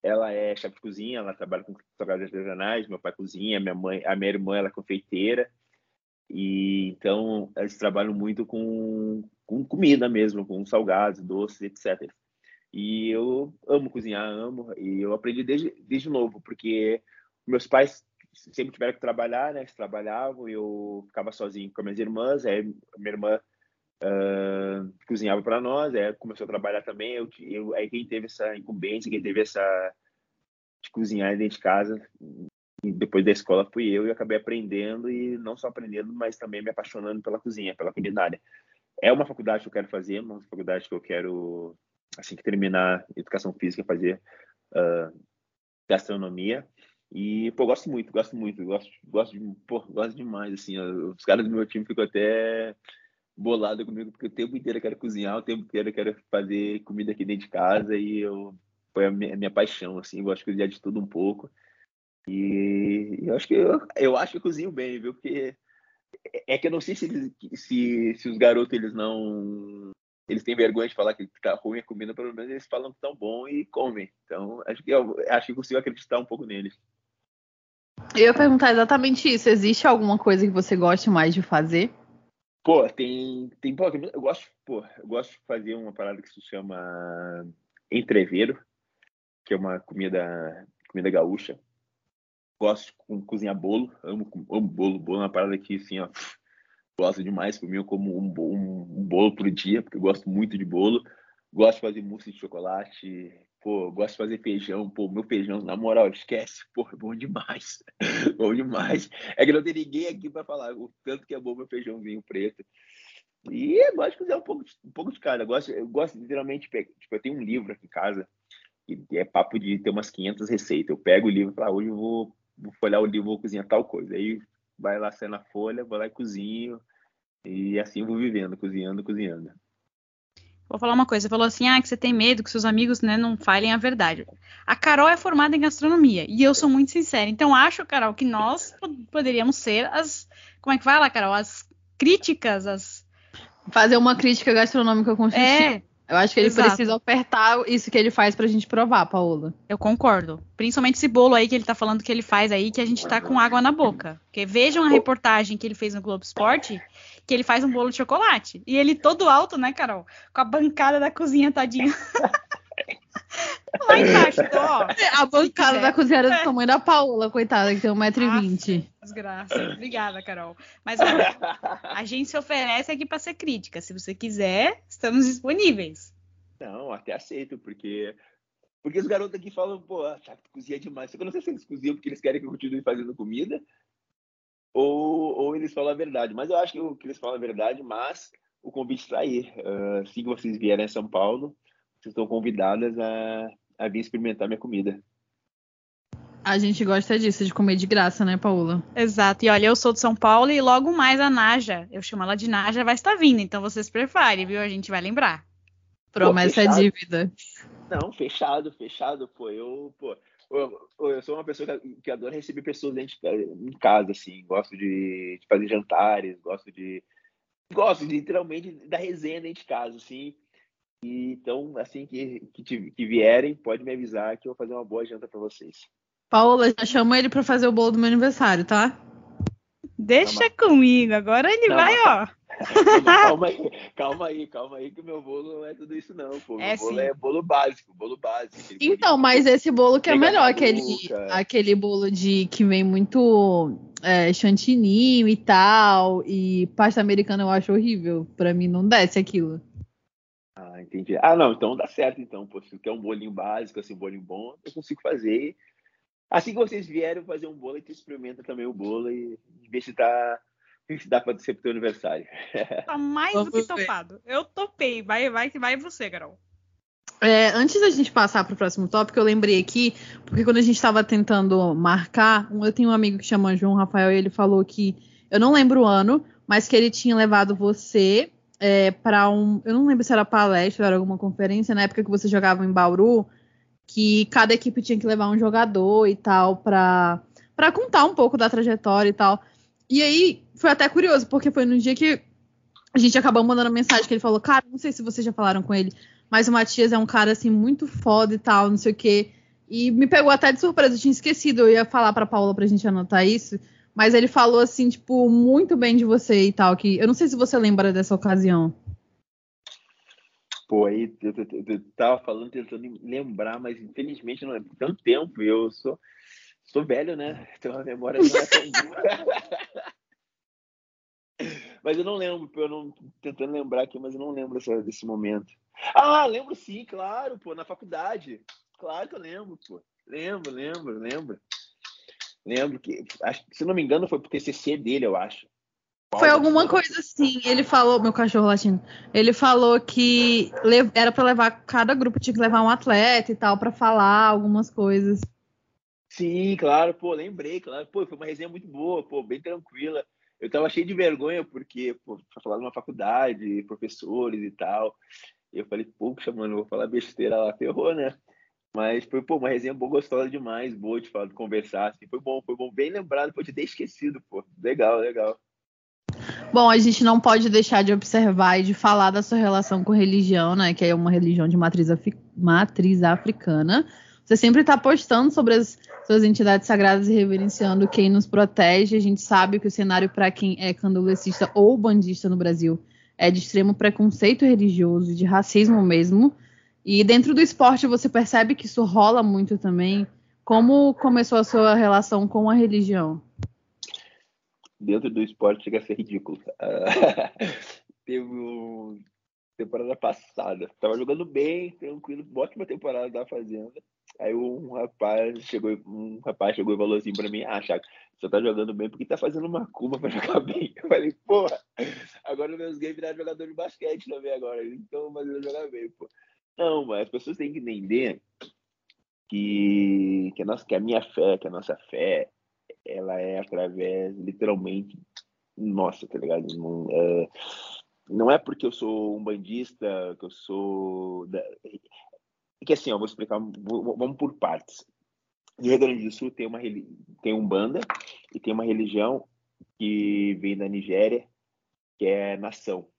ela é chefe de cozinha, ela trabalha com salgados artesanais, meu pai cozinha, minha mãe, a minha irmã, ela é confeiteira. E então eles trabalham muito com, com comida mesmo, com salgados, doces, etc. E eu amo cozinhar, amo, e eu aprendi desde, desde novo, porque meus pais sempre tiveram que trabalhar, né? Eles trabalhavam eu ficava sozinho com minhas irmãs, aí minha irmã uh, cozinhava para nós, aí começou a trabalhar também, eu, eu, aí quem teve essa incumbência, quem teve essa de cozinhar dentro de casa, depois da escola fui eu e acabei aprendendo e não só aprendendo, mas também me apaixonando pela cozinha, pela culinária. É uma faculdade que eu quero fazer, uma faculdade que eu quero assim que terminar educação física, fazer uh, gastronomia. E, pô, gosto muito, gosto muito, gosto, gosto, de, pô, gosto demais, assim, os caras do meu time ficam até bolado comigo, porque o tempo inteiro eu quero cozinhar, o tempo inteiro eu quero fazer comida aqui dentro de casa, e eu, foi a minha, a minha paixão, assim, eu gosto de cozinhar de tudo um pouco. E eu acho que eu, eu acho que eu cozinho bem, viu? Porque é que eu não sei se, eles, se, se os garotos eles não eles têm vergonha de falar que tá ruim a comida, pelo menos eles falam que tão bom e comem. Então, acho que eu acho que consigo acreditar um pouco neles. Eu ia perguntar exatamente isso. Existe alguma coisa que você goste mais de fazer? Pô, tem. tem pô, eu gosto, pô, eu gosto de fazer uma parada que se chama entreveiro, que é uma comida, comida gaúcha. Gosto de cozinhar bolo, amo, amo bolo, bolo é uma parada que assim, ó, gosto demais, por mim eu como um, um, um, bolo por dia, porque eu gosto muito de bolo. Gosto de fazer mousse de chocolate, pô, gosto de fazer feijão, pô, meu feijão, na moral, esquece, pô, é bom demais, bom demais. É que não tem ninguém aqui para falar o tanto que é bom meu feijãozinho preto. E eu gosto de fazer um pouco, um pouco de cada. Eu gosto, eu gosto literalmente, tipo, eu tenho um livro aqui em casa, que é papo de ter umas 500 receitas. Eu pego o livro falo, ah, hoje eu vou, vou folhar o livro, vou cozinhar tal coisa. Aí vai lá sair na folha, vou lá e cozinho. E assim vou vivendo, cozinhando, cozinhando. Vou falar uma coisa, você falou assim, ah, que você tem medo que seus amigos né, não falem a verdade. A Carol é formada em gastronomia e eu sou muito sincera. Então acho, Carol, que nós poderíamos ser as, como é que fala, Carol, as críticas, as fazer uma crítica gastronômica construtiva. É, eu acho que ele Exato. precisa apertar isso que ele faz pra gente provar, Paola. Eu concordo. Principalmente esse bolo aí que ele tá falando que ele faz aí, que a gente tá com água na boca. Porque vejam a reportagem que ele fez no Globo Esporte, que ele faz um bolo de chocolate. E ele todo alto, né, Carol? Com a bancada da cozinha tadinho. Lá embaixo, então, ó. A bancada da cozinha era do tamanho da Paola, coitada, que tem 1,20m. Desgraça. Obrigada, Carol. Mas olha, a gente se oferece aqui para ser crítica. Se você quiser, estamos disponíveis. Não, até aceito, porque. Porque os garotos aqui falam, pô, ah, tu cozinha demais. Eu não sei se eles cozinham porque eles querem que eu continue fazendo comida ou, ou eles falam a verdade. Mas eu acho que, que eles falam a verdade, mas o convite está aí. Uh, assim que vocês vierem a São Paulo, vocês estão convidadas a, a vir experimentar minha comida. A gente gosta disso, de comer de graça, né, Paula? Exato. E olha, eu sou de São Paulo e logo mais a Naja, eu chamo ela de Naja, vai estar vindo. Então vocês preparem, viu? A gente vai lembrar. Promessa é dívida. Não, fechado, fechado, pô. Eu, pô, eu, eu sou uma pessoa que, que adora receber pessoas dentro de, em casa, assim. Gosto de, de fazer jantares, gosto de. Gosto de, literalmente da resenha dentro de casa, assim. E, então, assim que, que, que, vierem, pode me avisar que eu vou fazer uma boa janta para vocês. Paola, já chama ele para fazer o bolo do meu aniversário, tá? Deixa comigo, agora ele Não, vai, ó. calma aí, calma aí, calma aí, que o meu bolo não é tudo isso, não. Pô. Meu É bolo sim. é bolo básico, bolo básico. Então, mas esse bolo que é melhor, aquele, aquele bolo de que vem muito é, chantininho e tal, e pasta americana eu acho horrível. Pra mim não desce aquilo. Ah, entendi. Ah, não, então dá certo, então. Pô, se quer um bolinho básico, assim, um bolinho bom, eu consigo fazer. Assim que vocês vierem fazer um bolo, a gente experimenta também o bolo e vê se dá, se dá pra ser pro teu aniversário. Tá mais do que Vamos ver. topado. Eu topei. Vai, vai, vai você, Carol. É, antes da gente passar pro próximo tópico, eu lembrei aqui, porque quando a gente estava tentando marcar, eu tenho um amigo que chama João Rafael e ele falou que, eu não lembro o ano, mas que ele tinha levado você é, para um, eu não lembro se era palestra era alguma conferência, na época que você jogava em Bauru, que cada equipe tinha que levar um jogador e tal para para contar um pouco da trajetória e tal. E aí foi até curioso, porque foi no dia que a gente acabou mandando mensagem que ele falou, cara, não sei se vocês já falaram com ele, mas o Matias é um cara assim muito foda e tal, não sei o quê. E me pegou até de surpresa, eu tinha esquecido, eu ia falar pra Paula pra gente anotar isso, mas ele falou assim, tipo, muito bem de você e tal, que eu não sei se você lembra dessa ocasião. Pô, aí eu, eu- eu- tava falando, tentando lembrar, mas infelizmente não é tanto tempo. Eu sou, sou velho, né? Então a memória não é tão boa. Mas eu não lembro, eu não tentando lembrar aqui, mas eu não lembro dessa- desse momento. Ah, lembro sim, claro, pô, na faculdade. Claro que eu lembro, pô. Lembro, lembro, lembro. Lembro que, acho, que, se não me engano, foi pro TCC dele, eu acho. Foi alguma coisa assim, ele falou, meu cachorro latino, ele falou que era pra levar, cada grupo tinha que levar um atleta e tal, pra falar algumas coisas. Sim, claro, pô, lembrei, claro. Pô, foi uma resenha muito boa, pô, bem tranquila. Eu tava cheio de vergonha, porque, pô, falar numa faculdade, professores e tal. Eu falei, poxa, mano, vou falar besteira lá, ferrou, né? Mas foi, pô, uma resenha boa, gostosa demais, boa de falar, de conversar, assim. Foi bom, foi bom, bem lembrado, pode ter esquecido, pô. Legal, legal. Bom, a gente não pode deixar de observar e de falar da sua relação com religião, né? Que é uma religião de matriz, matriz africana. Você sempre está postando sobre as suas entidades sagradas e reverenciando quem nos protege. A gente sabe que o cenário para quem é candolecista ou bandista no Brasil é de extremo preconceito religioso e de racismo mesmo. E dentro do esporte você percebe que isso rola muito também. Como começou a sua relação com a religião? Dentro do esporte chega a ser ridículo. Teve temporada passada, tava jogando bem, tranquilo, ótima temporada da Fazenda. Aí um rapaz chegou, um rapaz chegou e falou assim pra mim, ah, Chaco, você tá jogando bem porque tá fazendo uma curva pra jogar bem. Eu falei, porra, agora meus games viraram jogador de basquete também agora, então mas eu jogar bem, pô. Não, mas as pessoas têm que entender que, que, a nossa, que a minha fé, que a nossa fé, ela é através, literalmente, nossa, tá ligado? Não é, não é porque eu sou um bandista, que eu sou. Da... É que assim, ó, vou explicar, vou- vamos por partes. No Rio Grande do Sul tem uma tem um banda e tem uma religião que vem da Nigéria, que é nação.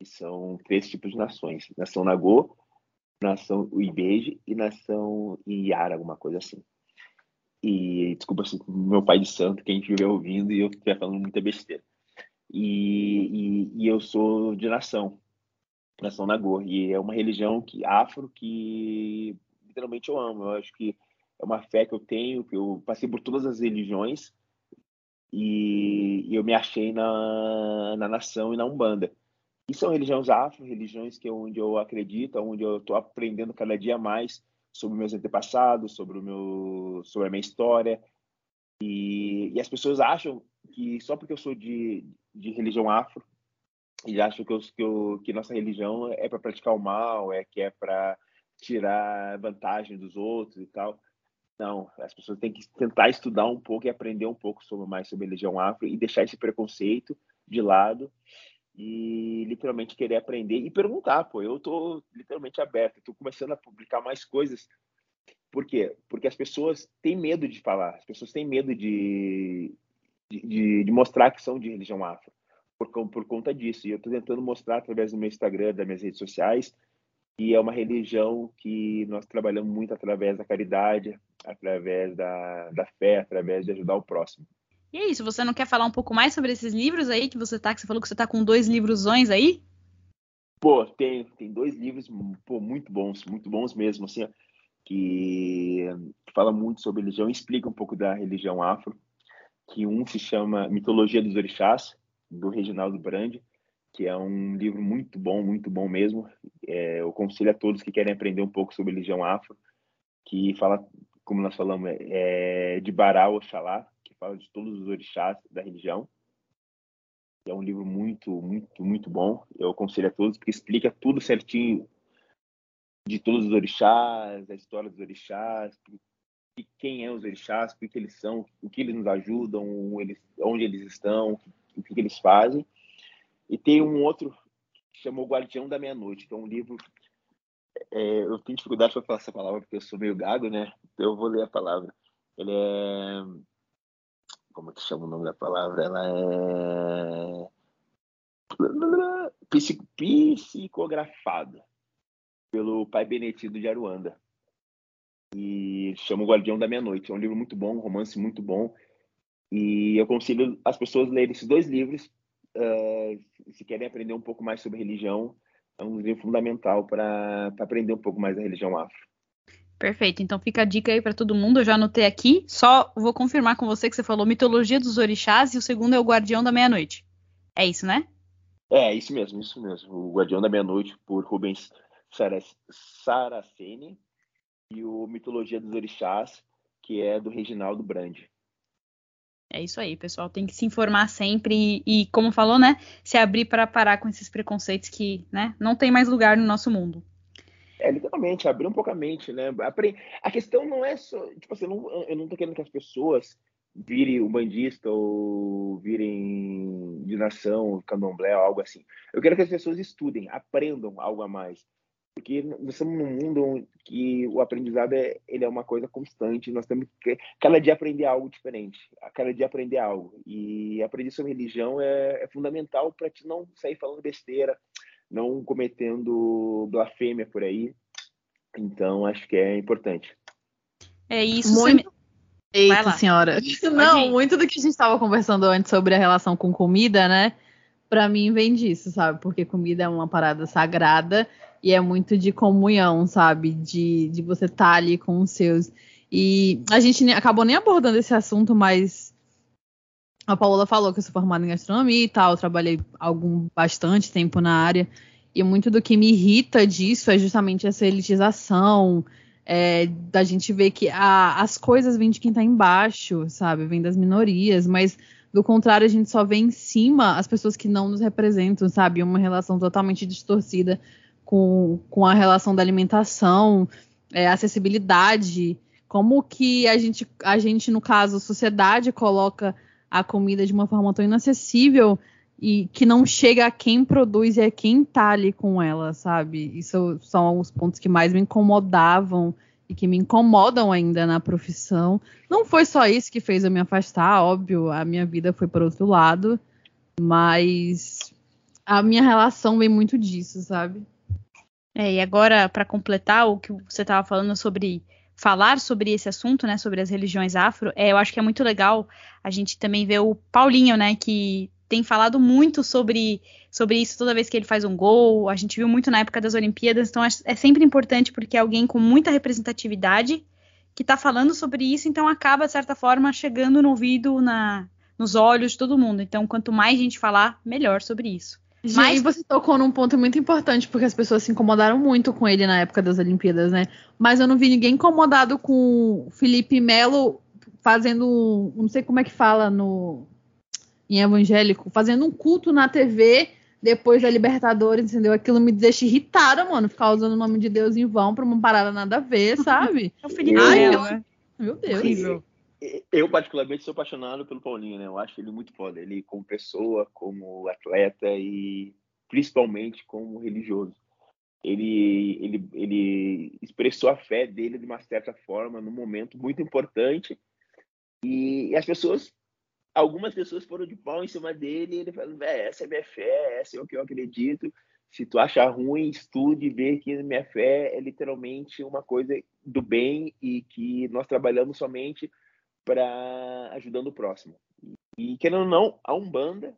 E são três tipos de nações: nação Nagô, nação Uibeje e nação Iara, alguma coisa assim. E desculpa se meu pai de santo, quem estiver ouvindo e eu estiver falando muita besteira. E, e, e eu sou de nação, nação Nagô, e é uma religião que afro que literalmente eu amo. Eu acho que é uma fé que eu tenho, que eu passei por todas as religiões e, e eu me achei na, na nação e na Umbanda. E são religiões afro, religiões que é onde eu acredito, onde eu estou aprendendo cada dia mais sobre meus antepassados, sobre o meu, sobre a minha história. E, e as pessoas acham que só porque eu sou de, de religião afro e acham que, eu, que, eu, que nossa religião é para praticar o mal, é que é para tirar vantagem dos outros e tal. Não, as pessoas têm que tentar estudar um pouco e aprender um pouco sobre mais sobre a religião afro e deixar esse preconceito de lado e literalmente querer aprender e perguntar, pô, eu tô literalmente aberto, tô começando a publicar mais coisas. Por quê? Porque as pessoas têm medo de falar, as pessoas têm medo de, de, de mostrar que são de religião afro, por, por conta disso. E eu tô tentando mostrar através do meu Instagram, das minhas redes sociais, que é uma religião que nós trabalhamos muito através da caridade, através da, da fé, através de ajudar o próximo. E é isso, você não quer falar um pouco mais sobre esses livros aí que você tá, que você falou que você tá com dois livrosões aí? Pô, tem, tem dois livros pô, muito bons, muito bons mesmo, assim, que, que fala muito sobre religião, explica um pouco da religião afro, que um se chama Mitologia dos Orixás, do Reginaldo Brandi, que é um livro muito bom, muito bom mesmo. É, eu aconselho a todos que querem aprender um pouco sobre religião afro, que fala, como nós falamos, é, de Bará Oxalá, fala de todos os orixás da religião. É um livro muito, muito, muito bom. Eu aconselho a todos, porque explica tudo certinho de todos os orixás, a história dos orixás, quem é os orixás, o que eles são, o que eles nos ajudam, onde eles estão, o que eles fazem. E tem um outro que chamou Guardião da Meia-Noite, que é um livro. É, eu tenho dificuldade para falar essa palavra porque eu sou meio gago, né? Então eu vou ler a palavra. Ele é. Como é que chama o nome da palavra? Ela é. Psicografada pelo pai Benedito de Aruanda. E chama O Guardião da Meia-Noite. É um livro muito bom, um romance muito bom. E eu aconselho as pessoas a lerem esses dois livros uh, se querem aprender um pouco mais sobre religião, é um livro fundamental para aprender um pouco mais da religião afro. Perfeito, então fica a dica aí para todo mundo, eu já anotei aqui, só vou confirmar com você que você falou Mitologia dos Orixás e o segundo é o Guardião da Meia-Noite. É isso, né? É, isso mesmo, isso mesmo. O Guardião da Meia-Noite por Rubens Saraceni e o Mitologia dos Orixás, que é do Reginaldo Brandi. É isso aí, pessoal. Tem que se informar sempre e, e como falou, né, se abrir para parar com esses preconceitos que, né, não tem mais lugar no nosso mundo. É, literalmente, abrir um pouco a mente, né? A questão não é só. Tipo assim, eu não, eu não tô querendo que as pessoas virem um bandista ou virem de nação, candomblé ou algo assim. Eu quero que as pessoas estudem, aprendam algo a mais porque nós estamos num mundo que o aprendizado é, ele é uma coisa constante, nós temos que cada dia aprender algo diferente, cada dia aprender algo. E aprender sobre religião é, é fundamental para te não sair falando besteira, não cometendo blasfêmia por aí. Então, acho que é importante. É isso. Muito... Eita, senhora. Não, muito do que a gente estava conversando antes sobre a relação com comida, né? Para mim vem disso, sabe? Porque comida é uma parada sagrada e é muito de comunhão, sabe? De, de você estar tá ali com os seus. E a gente acabou nem abordando esse assunto, mas a Paola falou que eu sou formada em gastronomia e tal, trabalhei algum bastante tempo na área. E muito do que me irrita disso é justamente essa elitização, é, da gente ver que a, as coisas vêm de quem está embaixo, sabe? Vêm das minorias, mas do contrário, a gente só vê em cima as pessoas que não nos representam, sabe? Uma relação totalmente distorcida com, com a relação da alimentação, é, acessibilidade, como que a gente, a gente, no caso, a sociedade coloca a comida de uma forma tão inacessível e que não chega a quem produz e a quem tá ali com ela, sabe? Isso são os pontos que mais me incomodavam e que me incomodam ainda na profissão. Não foi só isso que fez eu me afastar, óbvio, a minha vida foi por outro lado, mas a minha relação vem muito disso, sabe? É, e agora, para completar o que você estava falando sobre falar sobre esse assunto, né, sobre as religiões afro, é, eu acho que é muito legal a gente também ver o Paulinho, né, que tem falado muito sobre, sobre isso toda vez que ele faz um gol. A gente viu muito na época das Olimpíadas, então é, é sempre importante porque é alguém com muita representatividade que está falando sobre isso, então acaba, de certa forma, chegando no ouvido, na, nos olhos de todo mundo. Então, quanto mais gente falar, melhor sobre isso. Mas você tocou num ponto muito importante, porque as pessoas se incomodaram muito com ele na época das Olimpíadas, né? Mas eu não vi ninguém incomodado com o Felipe Melo fazendo, não sei como é que fala no em evangélico, fazendo um culto na TV depois da Libertadores, entendeu? Aquilo me deixa irritada, mano, ficar usando o nome de Deus em vão pra uma parada nada a ver, sabe? É o Felipe Melo, né? Meu Deus. Horrível eu, particularmente, sou apaixonado pelo Paulinho, né? Eu acho ele muito foda. Ele como pessoa, como atleta e principalmente como religioso. Ele, ele, ele expressou a fé dele de uma certa forma num momento muito importante e, as pessoas, algumas pessoas foram de pau em cima dele e ele falou, essa é minha fé, essa é o que eu acredito. Se tu achar ruim, estude e vê que minha fé é literalmente uma coisa do bem e que nós trabalhamos somente para ajudando o próximo. E querendo ou não, a Umbanda,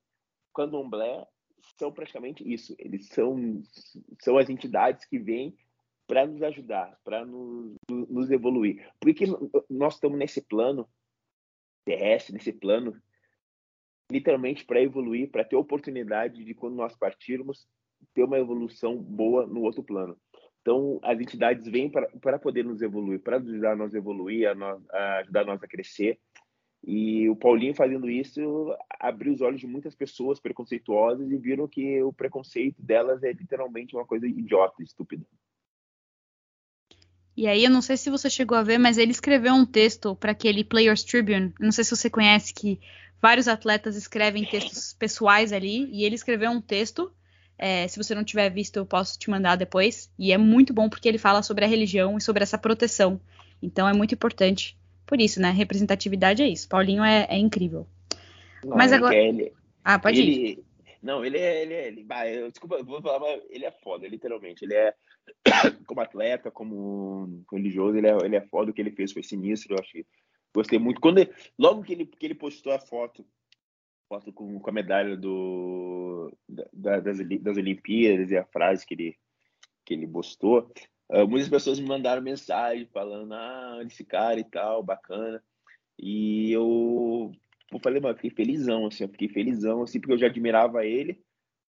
Candomblé, são praticamente isso. Eles são, são as entidades que vêm para nos ajudar, para nos, nos evoluir. Porque nós estamos nesse plano terrestre, nesse plano, literalmente para evoluir, para ter oportunidade de, quando nós partirmos, ter uma evolução boa no outro plano. Então, as entidades vêm para poder nos evoluir, para ajudar nós a evoluir, a, a ajudar nós a crescer. E o Paulinho fazendo isso abriu os olhos de muitas pessoas preconceituosas e viram que o preconceito delas é literalmente uma coisa idiota, estúpida. E aí, eu não sei se você chegou a ver, mas ele escreveu um texto para aquele Players Tribune. Não sei se você conhece que vários atletas escrevem textos pessoais ali. E ele escreveu um texto. É, se você não tiver visto, eu posso te mandar depois. E é muito bom porque ele fala sobre a religião e sobre essa proteção. Então é muito importante. Por isso, né? Representatividade é isso. Paulinho é, é incrível. Não, mas agora. Ele, ah, pode ele, ir. Não, ele é. Ele é ele, eu, desculpa, eu vou falar, mas ele é foda, literalmente. Ele é. Como atleta, como religioso, ele é, ele é foda. O que ele fez foi sinistro. Eu que gostei muito. Quando ele, logo que ele, que ele postou a foto, foto com, com a medalha do, da, das, das Olimpíadas e a frase que ele, que ele postou, uh, muitas pessoas me mandaram mensagem falando: ah, esse cara e tal, bacana. E eu eu falei, mano, fiquei felizão, assim, eu fiquei felizão, assim, porque eu já admirava ele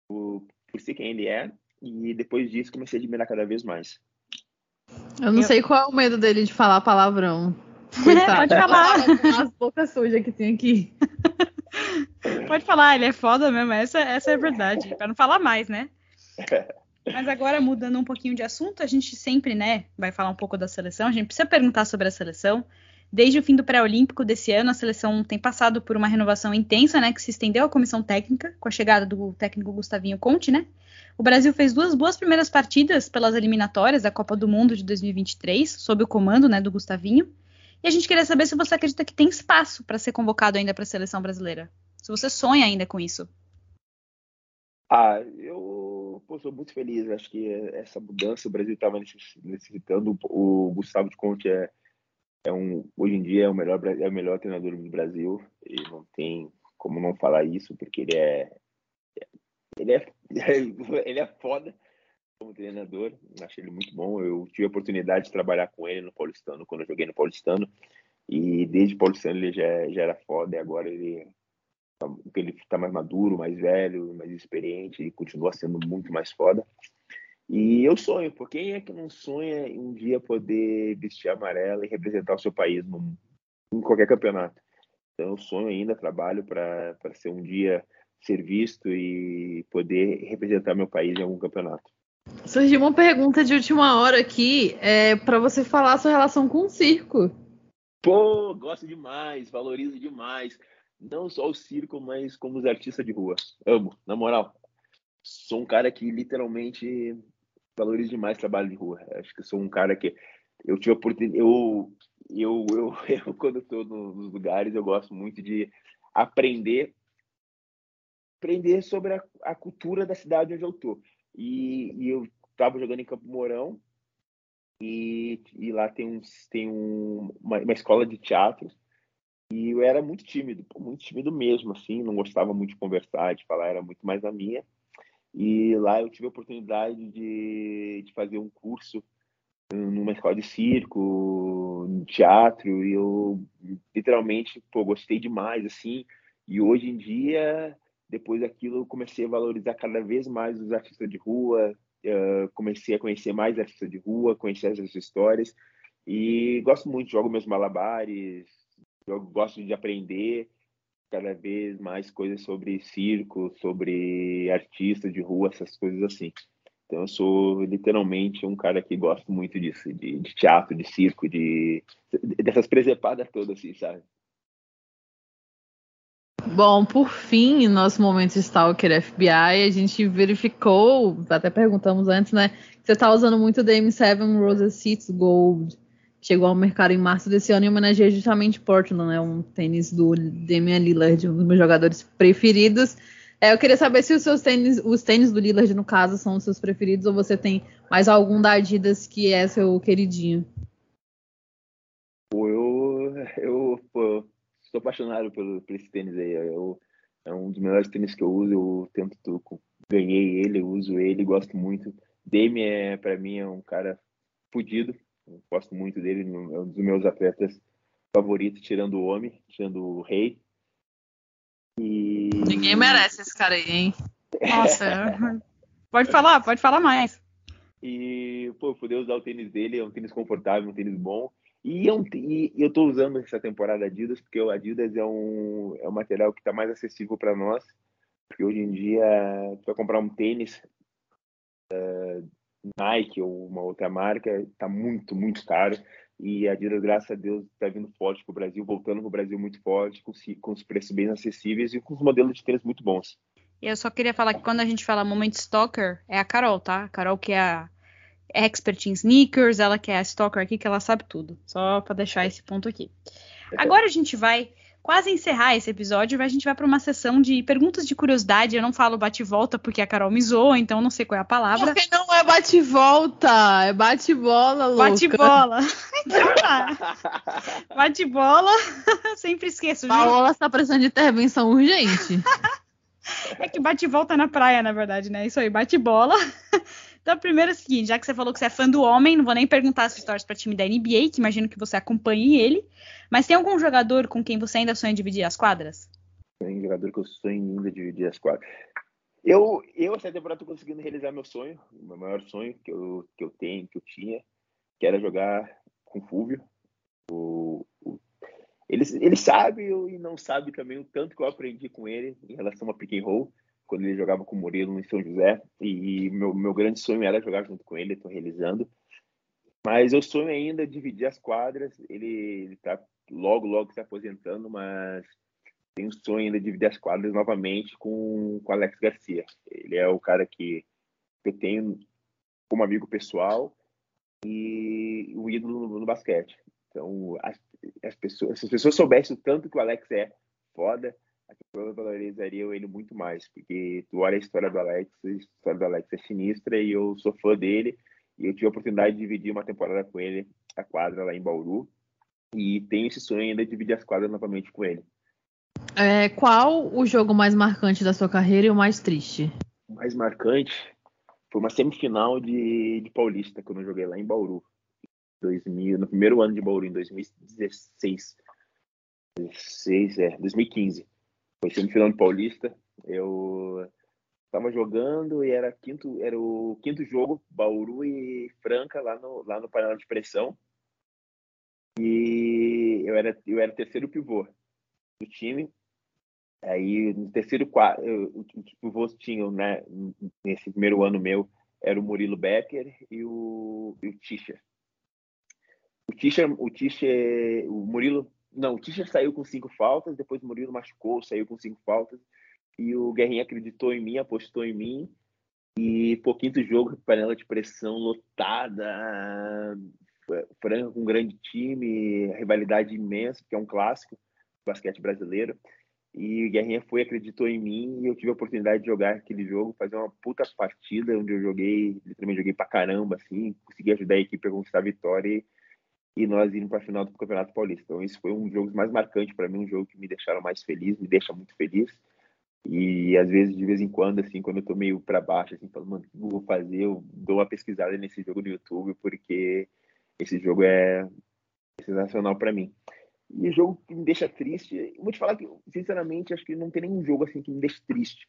por, por ser quem ele é, e depois disso comecei a admirar cada vez mais. Eu não eu... sei qual é o medo dele de falar palavrão. Pode falar. As bocas sujas que tem aqui. Pode falar, ele é foda mesmo, essa, essa é a verdade, para não falar mais, né? Mas agora, mudando um pouquinho de assunto, a gente sempre, né, vai falar um pouco da seleção, a gente precisa perguntar sobre a seleção. Desde o fim do pré-olímpico desse ano, a seleção tem passado por uma renovação intensa, né, que se estendeu à comissão técnica, com a chegada do técnico Gustavinho Conte, né? O Brasil fez duas boas primeiras partidas pelas eliminatórias da Copa do Mundo de 2023, sob o comando, né, do Gustavinho. E a gente queria saber se você acredita que tem espaço para ser convocado ainda para a seleção brasileira. Se você sonha ainda com isso. Ah, eu pô, sou muito feliz. Acho que essa mudança o Brasil estava necessitando. O Gustavo de Conte é é um, hoje em dia é o melhor é o melhor treinador do Brasil e não tem como não falar isso porque ele é ele é ele é foda como treinador acho ele muito bom eu tive a oportunidade de trabalhar com ele no Paulistano quando eu joguei no Paulistano e desde o Paulistano ele já, já era foda e agora ele ele está mais maduro mais velho mais experiente e continua sendo muito mais foda e eu sonho, por quem é que não sonha em um dia poder vestir amarela e representar o seu país no, em qualquer campeonato? Então eu sonho ainda, trabalho para ser um dia ser visto e poder representar meu país em algum campeonato. Surgiu uma pergunta de última hora aqui, é, para você falar a sua relação com o circo. Pô, gosto demais, valorizo demais. Não só o circo, mas como os artistas de rua. Amo, na moral. Sou um cara que literalmente valorizo demais trabalho de rua. Acho que sou um cara que eu tive a oportunidade, eu, eu, eu, eu quando estou nos lugares, eu gosto muito de aprender aprender sobre a, a cultura da cidade onde eu estou. E, e eu estava jogando em Campo Mourão e, e lá tem, um, tem um, uma, uma escola de teatro e eu era muito tímido, muito tímido mesmo, assim, não gostava muito de conversar, de falar, era muito mais a minha. E lá eu tive a oportunidade de, de fazer um curso numa escola de circo, no teatro, e eu literalmente pô, gostei demais, assim. E hoje em dia, depois daquilo, eu comecei a valorizar cada vez mais os artistas de rua, uh, comecei a conhecer mais artistas de rua, conhecer essas histórias. E gosto muito, jogo meus malabares, jogo, gosto de aprender cada vez mais coisas sobre circo, sobre artista de rua, essas coisas assim. Então eu sou literalmente um cara que gosta muito disso, de, de teatro, de circo, de dessas presepadas todas, assim, sabe? Bom, por fim, nosso momento Stalker FBI, a gente verificou, até perguntamos antes, né? Que você tá usando muito o DM7 Roses Seats Gold chegou ao mercado em março desse ano e homenageia justamente Portland, né? Um tênis do Damian Lillard, um dos meus jogadores preferidos. É, eu queria saber se os seus tênis, os tênis do Lillard, no caso, são os seus preferidos ou você tem mais algum da Adidas que é seu queridinho? Eu, eu, pô, sou apaixonado pelo, por esse tênis aí. Eu, é um dos melhores tênis que eu uso. Eu tento, ganhei ele, uso ele, gosto muito. Dame é, para mim, é um cara fodido. Gosto muito dele, é um dos meus atletas favoritos, tirando o homem, tirando o rei. E... Ninguém merece esse cara aí, hein? Nossa, pode falar, pode falar mais. E, pô, poder usar o tênis dele, é um tênis confortável, um tênis bom. E, é um, e eu estou usando essa temporada Adidas, porque o Adidas é um, é um material que está mais acessível para nós. Porque hoje em dia, tu vai comprar um tênis uh, Nike ou uma outra marca, está muito, muito caro. E a Adidas, graças a Deus, está vindo forte para o Brasil, voltando para o Brasil muito forte, com, com os preços bem acessíveis e com os modelos de tênis muito bons. Eu só queria falar que quando a gente fala Moment Stalker, é a Carol, tá? A Carol que é a expert em sneakers, ela que é a stalker aqui, que ela sabe tudo. Só para deixar esse ponto aqui. Agora a gente vai quase encerrar esse episódio, a gente vai para uma sessão de perguntas de curiosidade. Eu não falo bate-volta porque a Carol me zoa, então não sei qual é a palavra. Porque não é bate-volta, é bate-bola, louca. Bate-bola. Então tá. Bate-bola. Sempre esqueço. Paola está precisando de intervenção urgente. é que bate-volta na praia, na verdade, né? Isso aí, bate-bola. Então, primeiro é o seguinte, já que você falou que você é fã do homem, não vou nem perguntar se torce para time da NBA, que imagino que você acompanhe ele. Mas tem algum jogador com quem você ainda sonha dividir as quadras? Tem jogador que eu sonho ainda dividir as quadras. Eu, eu essa temporada estou conseguindo realizar meu sonho, meu maior sonho que eu, que eu tenho, que eu tinha, que era jogar com o Fúvio. O, o, ele, ele sabe e não sabe também o tanto que eu aprendi com ele em relação a pick and roll quando ele jogava com o Murilo em São José. E meu, meu grande sonho era jogar junto com ele, estou realizando. Mas eu sonho ainda dividir as quadras. Ele está logo, logo se aposentando, mas tenho sonho ainda de dividir as quadras novamente com o Alex Garcia. Ele é o cara que eu tenho como amigo pessoal e o ídolo no, no basquete. Então, as, as, pessoas, se as pessoas soubessem o tanto que o Alex é foda, eu valorizaria ele muito mais, porque tu olha a história do Alex, a história do Alex é sinistra e eu sou fã dele. E eu tive a oportunidade de dividir uma temporada com ele, a quadra lá em Bauru. E tenho esse sonho ainda de dividir as quadras novamente com ele. É, qual o jogo mais marcante da sua carreira e o mais triste? O mais marcante foi uma semifinal de, de Paulista, que eu não joguei lá em Bauru. 2000, no primeiro ano de Bauru, em 2016. 16, é, 2015. Foi semifinal do Paulista. Eu estava jogando e era quinto, era o quinto jogo, Bauru e Franca lá no lá no panela de pressão. E eu era eu era terceiro pivô do time. Aí no terceiro quarto, os pivôs tinham, né, nesse primeiro ano meu, era o Murilo Becker e o, e o Tischer. O Tischer, o Tischer, o Murilo não, o Tischer saiu com cinco faltas, depois o Murilo machucou, saiu com cinco faltas. E o Guerrinha acreditou em mim, apostou em mim. E pouquinho do jogo, panela de pressão lotada, Franca com um grande time, rivalidade imensa, que é um clássico do basquete brasileiro. E o Guerrinha foi, acreditou em mim e eu tive a oportunidade de jogar aquele jogo, fazer uma puta partida onde eu joguei, literalmente joguei pra caramba, assim, consegui ajudar a equipe a conquistar a vitória e e nós irmos para a final do Campeonato Paulista. Então, isso foi um jogo mais marcante para mim, um jogo que me deixaram mais feliz, me deixa muito feliz. E às vezes, de vez em quando, assim, quando eu tô meio para baixo, assim, falando, mano, o que eu vou fazer? Eu dou uma pesquisada nesse jogo no YouTube, porque esse jogo é sensacional para mim. E o jogo que me deixa triste, vou te falar que, sinceramente, acho que não tem nenhum jogo assim que me deixe triste.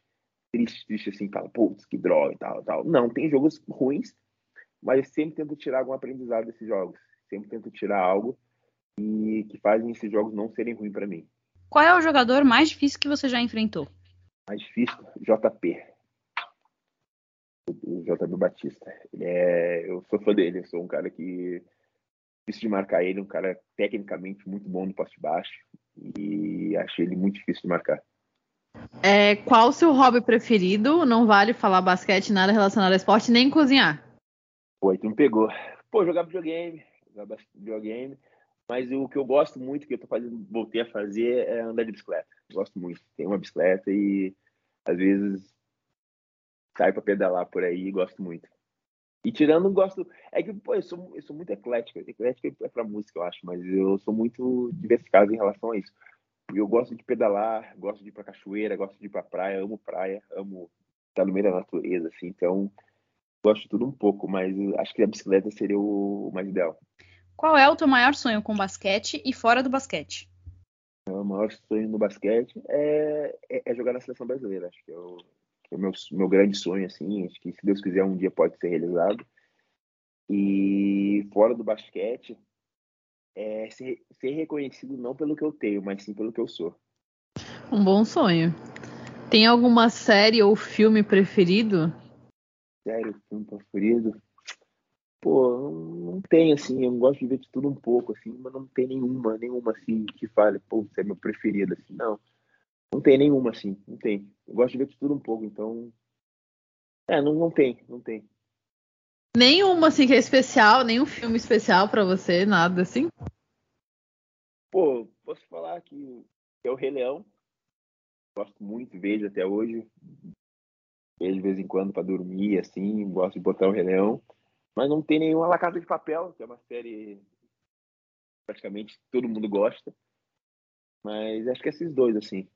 Triste, triste, assim, fala, putz, que droga e tal, tal. Não, tem jogos ruins, mas eu sempre tento tirar algum aprendizado desses jogos sempre tento tirar algo e que fazem esses jogos não serem ruins para mim. Qual é o jogador mais difícil que você já enfrentou? Mais difícil, JP. O JP Batista. É, eu sou fã dele, eu sou um cara que difícil de marcar ele, um cara tecnicamente muito bom no poste baixo e achei ele muito difícil de marcar. É, qual o seu hobby preferido? Não vale falar basquete, nada relacionado ao esporte, nem cozinhar. Pô, aí tu me pegou. Pô, jogar videogame, jogar videogame. Mas o que eu gosto muito, que eu tô fazendo, voltei a fazer, é andar de bicicleta. Gosto muito. Tenho uma bicicleta e às vezes saio para pedalar por aí gosto muito. E tirando, gosto. É que, pô, eu sou, eu sou muito eclético. Eclético é pra música, eu acho, mas eu sou muito diversificado em relação a isso. eu gosto de pedalar, gosto de ir pra cachoeira, gosto de ir pra praia, amo praia, amo estar no meio da natureza, assim, então gosto de tudo um pouco, mas acho que a bicicleta seria o mais ideal. Qual é o teu maior sonho com basquete e fora do basquete? O maior sonho no basquete é, é, é jogar na seleção brasileira, acho que é o, que é o meu, meu grande sonho, assim, acho que se Deus quiser um dia pode ser realizado. E fora do basquete, é ser, ser reconhecido não pelo que eu tenho, mas sim pelo que eu sou. Um bom sonho. Tem alguma série ou filme preferido? Sério, filme preferido? Pô, não tem, assim, eu gosto de ver de tudo um pouco, assim, mas não tem nenhuma, nenhuma, assim, que fale, pô, você é meu preferido, assim, não. Não tem nenhuma, assim, não tem. Eu gosto de ver de tudo um pouco, então... É, não, não tem, não tem. Nenhuma, assim, que é especial, nenhum filme especial pra você, nada assim? Pô, posso falar que é o Rei Leão. Gosto muito, vejo até hoje. Vejo de vez em quando pra dormir, assim, gosto de botar o Rei Leão. Mas não tem nenhuma La Casa de Papel, que é uma série praticamente todo mundo gosta. Mas acho que esses dois, assim.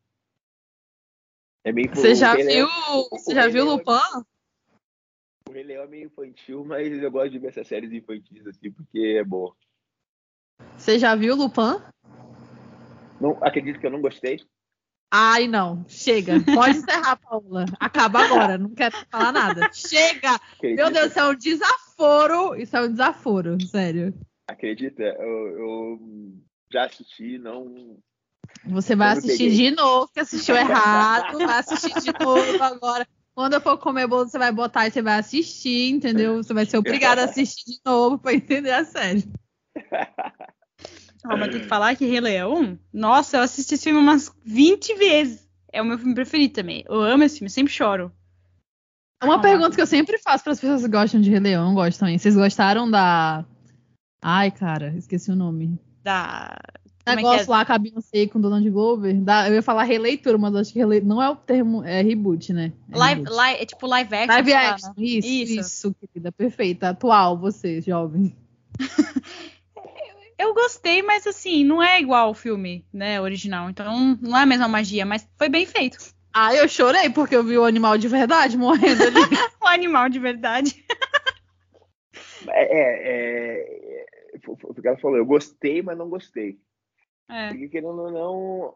É meio Você já viu, Leão- você já viu Leão é- Lupin? O Rei Leão é meio infantil, mas eu gosto de ver essas séries infantis, assim, porque é bom. Você já viu Lupin? Não, acredito que eu não gostei. Ai, não. Chega. Pode encerrar, Paula. Acaba agora. Não quero falar nada. Chega! Acredita, Meu Deus, isso é um desaforo. Isso é um desaforo, sério. Acredita, eu, eu já assisti, não. Você vai me assistir de novo, que assistiu errado. Vai assistir de novo agora. Quando eu for comer bolo, você vai botar e você vai assistir, entendeu? Você vai ser obrigado a assistir de novo pra entender a série. Ó, mas tem que falar que Rei Leão, nossa, eu assisti esse filme umas 20 vezes. É o meu filme preferido também. Eu amo esse filme, sempre choro. Uma Ah. pergunta que eu sempre faço para as pessoas que gostam de Rei Leão, eu gosto também. Vocês gostaram da. Ai, cara, esqueci o nome. Da. Como é Negócio é? lá com a Beyoncé com o Donald Glover. Da... Eu ia falar releitura, mas eu acho que rele... não é o termo. É reboot, né? É Live, reboot. live, é tipo live action. Live sei lá, action. né? Isso, Isso. isso, querida. Perfeita. Atual, você, jovem. Eu gostei, mas assim, não é igual o filme, né, original. Então, não é a mesma magia, mas foi bem feito. Ah, eu chorei porque eu vi o animal de verdade morrendo ali. O animal de verdade. É, é, é, foi o que ela falou, eu gostei, mas não gostei. É. Porque querendo ou não,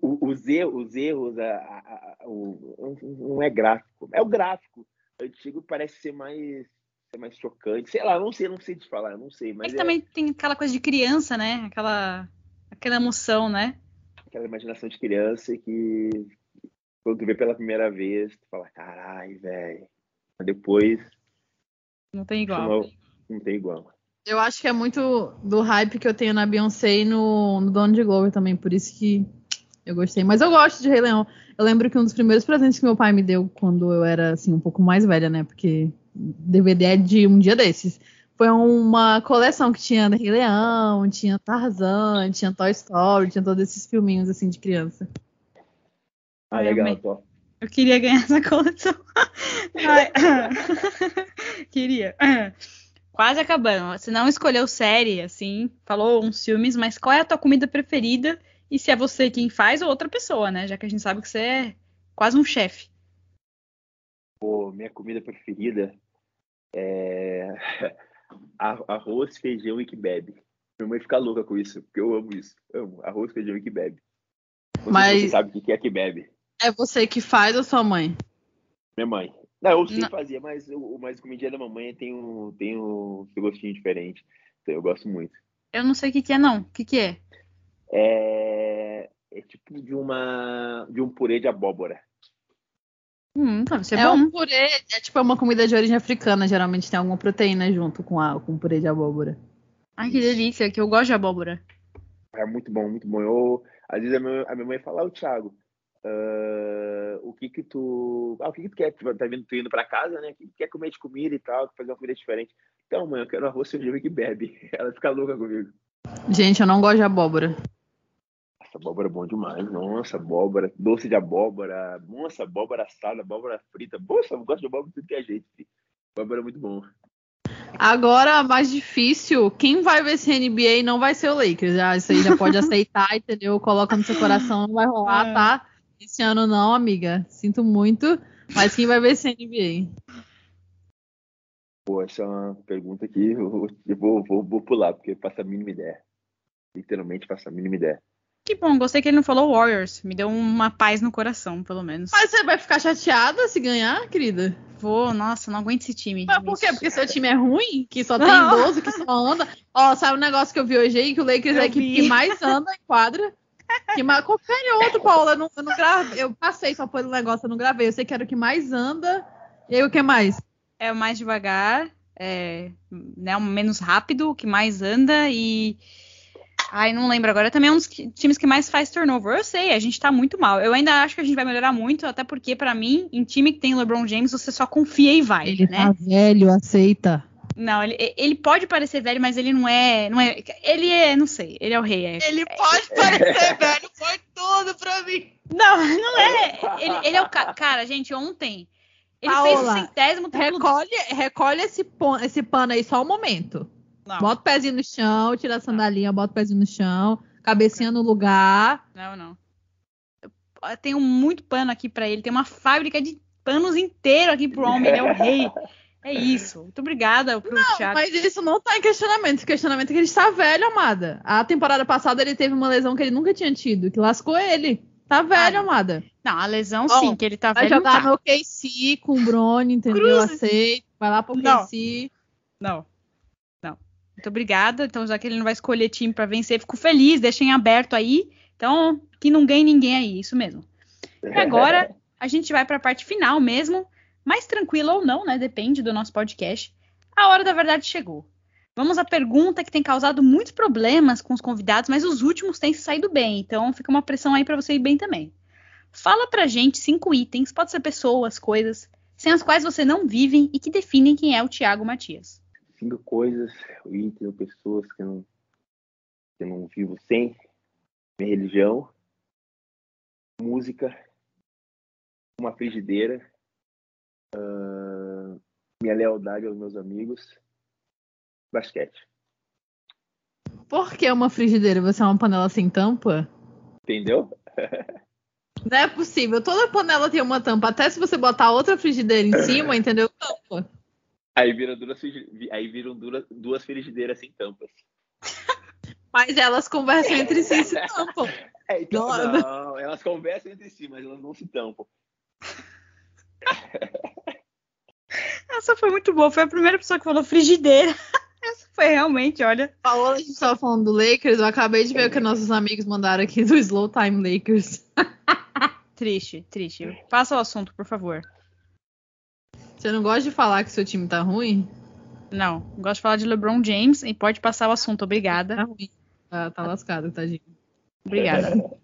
os erros, os erros a, a- a- o- não é gráfico. É o gráfico. O antigo parece ser mais, ser mais chocante. Sei lá, não sei, não sei te falar, eu não sei, É mas que é também tem aquela coisa de criança, né? Aquela, aquela emoção, né? aquela imaginação de criança que quando tu vê pela primeira vez, tu fala, caralho, velho. Mas depois Não tem igual. não, não tem igual. Eu acho que é muito do hype que eu tenho na Beyoncé e no, no Donald Glover também, por isso que eu gostei. Mas eu gosto de Rei Leão. Eu lembro que um dos primeiros presentes que meu pai me deu quando eu era assim um pouco mais velha, né? Porque DVD é de um dia desses. Foi uma coleção que tinha Rei Leão, tinha Tarzan, tinha Toy Story, tinha todos esses filminhos assim de criança. Ah, Ai, legal. Eu queria ganhar essa coleção. Queria. Quase acabando. Você não escolheu série, assim, falou uns filmes, mas qual é a tua comida preferida? E se é você quem faz ou outra pessoa, né? Já que a gente sabe que você é quase um chefe. Pô, minha comida preferida é arroz, feijão e que bebe. Minha mãe fica louca com isso, porque eu amo isso. Amo arroz, feijão e que bebe. Não sei se Mas- Você sabe o que é que bebe? É você que faz ou sua mãe? Minha mãe. Não, eu sei fazer, mas o mas a comidinha da mamãe tem um, tem um gostinho diferente. Então eu gosto muito. Eu não sei o que, que é, não. O que, que é? É, é tipo de uma de um purê de abóbora. Hum, deve ser é bom. um purê, é tipo uma comida de origem africana, geralmente tem alguma proteína junto com a com o purê de abóbora. Ai, que delícia, que eu gosto de abóbora. É muito bom, muito bom. Eu, às vezes a minha, a minha mãe fala, ô Thiago, ah, o que que tu. Ah, o que que tu quer? Tu tá vindo, tu indo pra casa, né? O que quer comer de comida e tal, fazer uma comida diferente. Então, mãe, eu quero arroz, feijão e que bebe. Ela fica louca comigo. Gente, eu não gosto de abóbora. Nossa, abóbora é bom demais. Nossa, abóbora, doce de abóbora, nossa, abóbora assada, abóbora frita. Nossa, eu gosto de abóbora de tudo que é jeito, filho. Abóbora é muito bom. Agora, mais difícil, quem vai ver esse NBA não vai ser o Lakers. Já, isso aí já pode aceitar, entendeu? Coloca no seu coração, não vai rolar, É. tá? Esse ano não, amiga. Sinto muito. Mas quem vai ver esse NBA? Pô, essa é uma pergunta que eu, eu vou, vou, vou pular, porque eu faço a mínima ideia. Literalmente faço a mínima ideia. Que bom, gostei que ele não falou Warriors. Me deu uma paz no coração, pelo menos. Mas você vai ficar chateada se ganhar, querida? Vou, nossa, não aguento esse time. Mas por quê? Porque seu time é ruim? Que só tem Não. 12, que só anda? Ó, sabe um negócio que eu vi hoje aí? Que o Lakers é a Eu equipe que mais anda em quadra. Que mais... Confere outro, Paula. Eu não, eu não gravei. Eu passei só pelo negócio, eu não gravei. Eu sei que era o que mais anda. E aí o que mais? É o mais devagar, é, né, o menos rápido, o que mais anda e. Ai, não lembro agora. Também é um dos que- times que mais faz turnover. Eu sei, a gente tá muito mal. Eu ainda acho que a gente vai melhorar muito, até porque, pra mim, em time que tem LeBron James, você só confia e vai, Ele né? tá velho, aceita. Não, ele, ele pode parecer velho, mas ele não é, não é. Ele é, não sei, ele é o rei. é- Ele pode parecer velho, foi tudo pra mim. Não, não é. Ele, ele é o ca- cara, gente. Ontem ele fez o Paola, centésimo Recolhe, recolhe esse, pon- esse pano aí só um momento. Não, Bota o pezinho no chão, tira a sandalinha, bota o pezinho no chão, cabecinha no lugar. não, não. Eu tenho muito pano aqui pra ele. Tem uma fábrica de panos inteiro aqui pro homem. Ele é o rei. É isso. Muito obrigada pro Thiago. Mas isso não tá em questionamento. Esse questionamento é que ele está velho, amada. A temporada passada ele teve uma lesão que ele nunca tinha tido, que lascou ele. Tá velho, Ah, amada. Não, a lesão Ó, sim, que ele tá Vai velho. não jogar tá. no KC com o Brony, entendeu? Cruzes. Aceito. Vai lá pro Não. KC. Não. Muito obrigada. Então, já que ele não vai escolher time pra vencer, fico feliz, deixem aberto aí. Então, que não ganhe ninguém aí, isso mesmo. E agora a gente vai para a parte final mesmo, mais tranquila ou não, né? Depende do nosso podcast. A hora da verdade chegou. Vamos à pergunta que tem causado muitos problemas com os convidados, mas os últimos têm se saído bem, então fica uma pressão aí para você ir bem também. Fala pra gente cinco itens, pode ser pessoas, coisas, sem as quais você não vive e que definem quem é o Thiago Matias. Cinco coisas, ou itens ou pessoas que eu não, que eu não vivo sem. Minha religião, música, uma frigideira, ah, minha lealdade aos meus amigos, basquete. Por que uma frigideira? Você é uma panela sem tampa? Entendeu? Não é possível. Toda panela tem uma tampa. Até se você botar outra frigideira em cima, entendeu? Tampa. Aí viram duas, aí viram duas, duas frigideiras sem tampas. Mas elas conversam entre si e se tampam. É, então, Não, não, elas conversam entre si, mas elas não se tampam. Essa foi muito boa, foi a primeira pessoa que falou frigideira. Essa foi realmente, olha. Paola, a gente tava falando do Lakers. Eu acabei de ver o que nossos amigos mandaram aqui do Slow Time Lakers. Triste, triste. Passa o assunto, por favor. Você não gosta de falar que seu time tá ruim? Não, gosto de falar de LeBron James e pode passar o assunto, obrigada. Tá ruim. Tá, tá lascado, tadinho. Obrigada.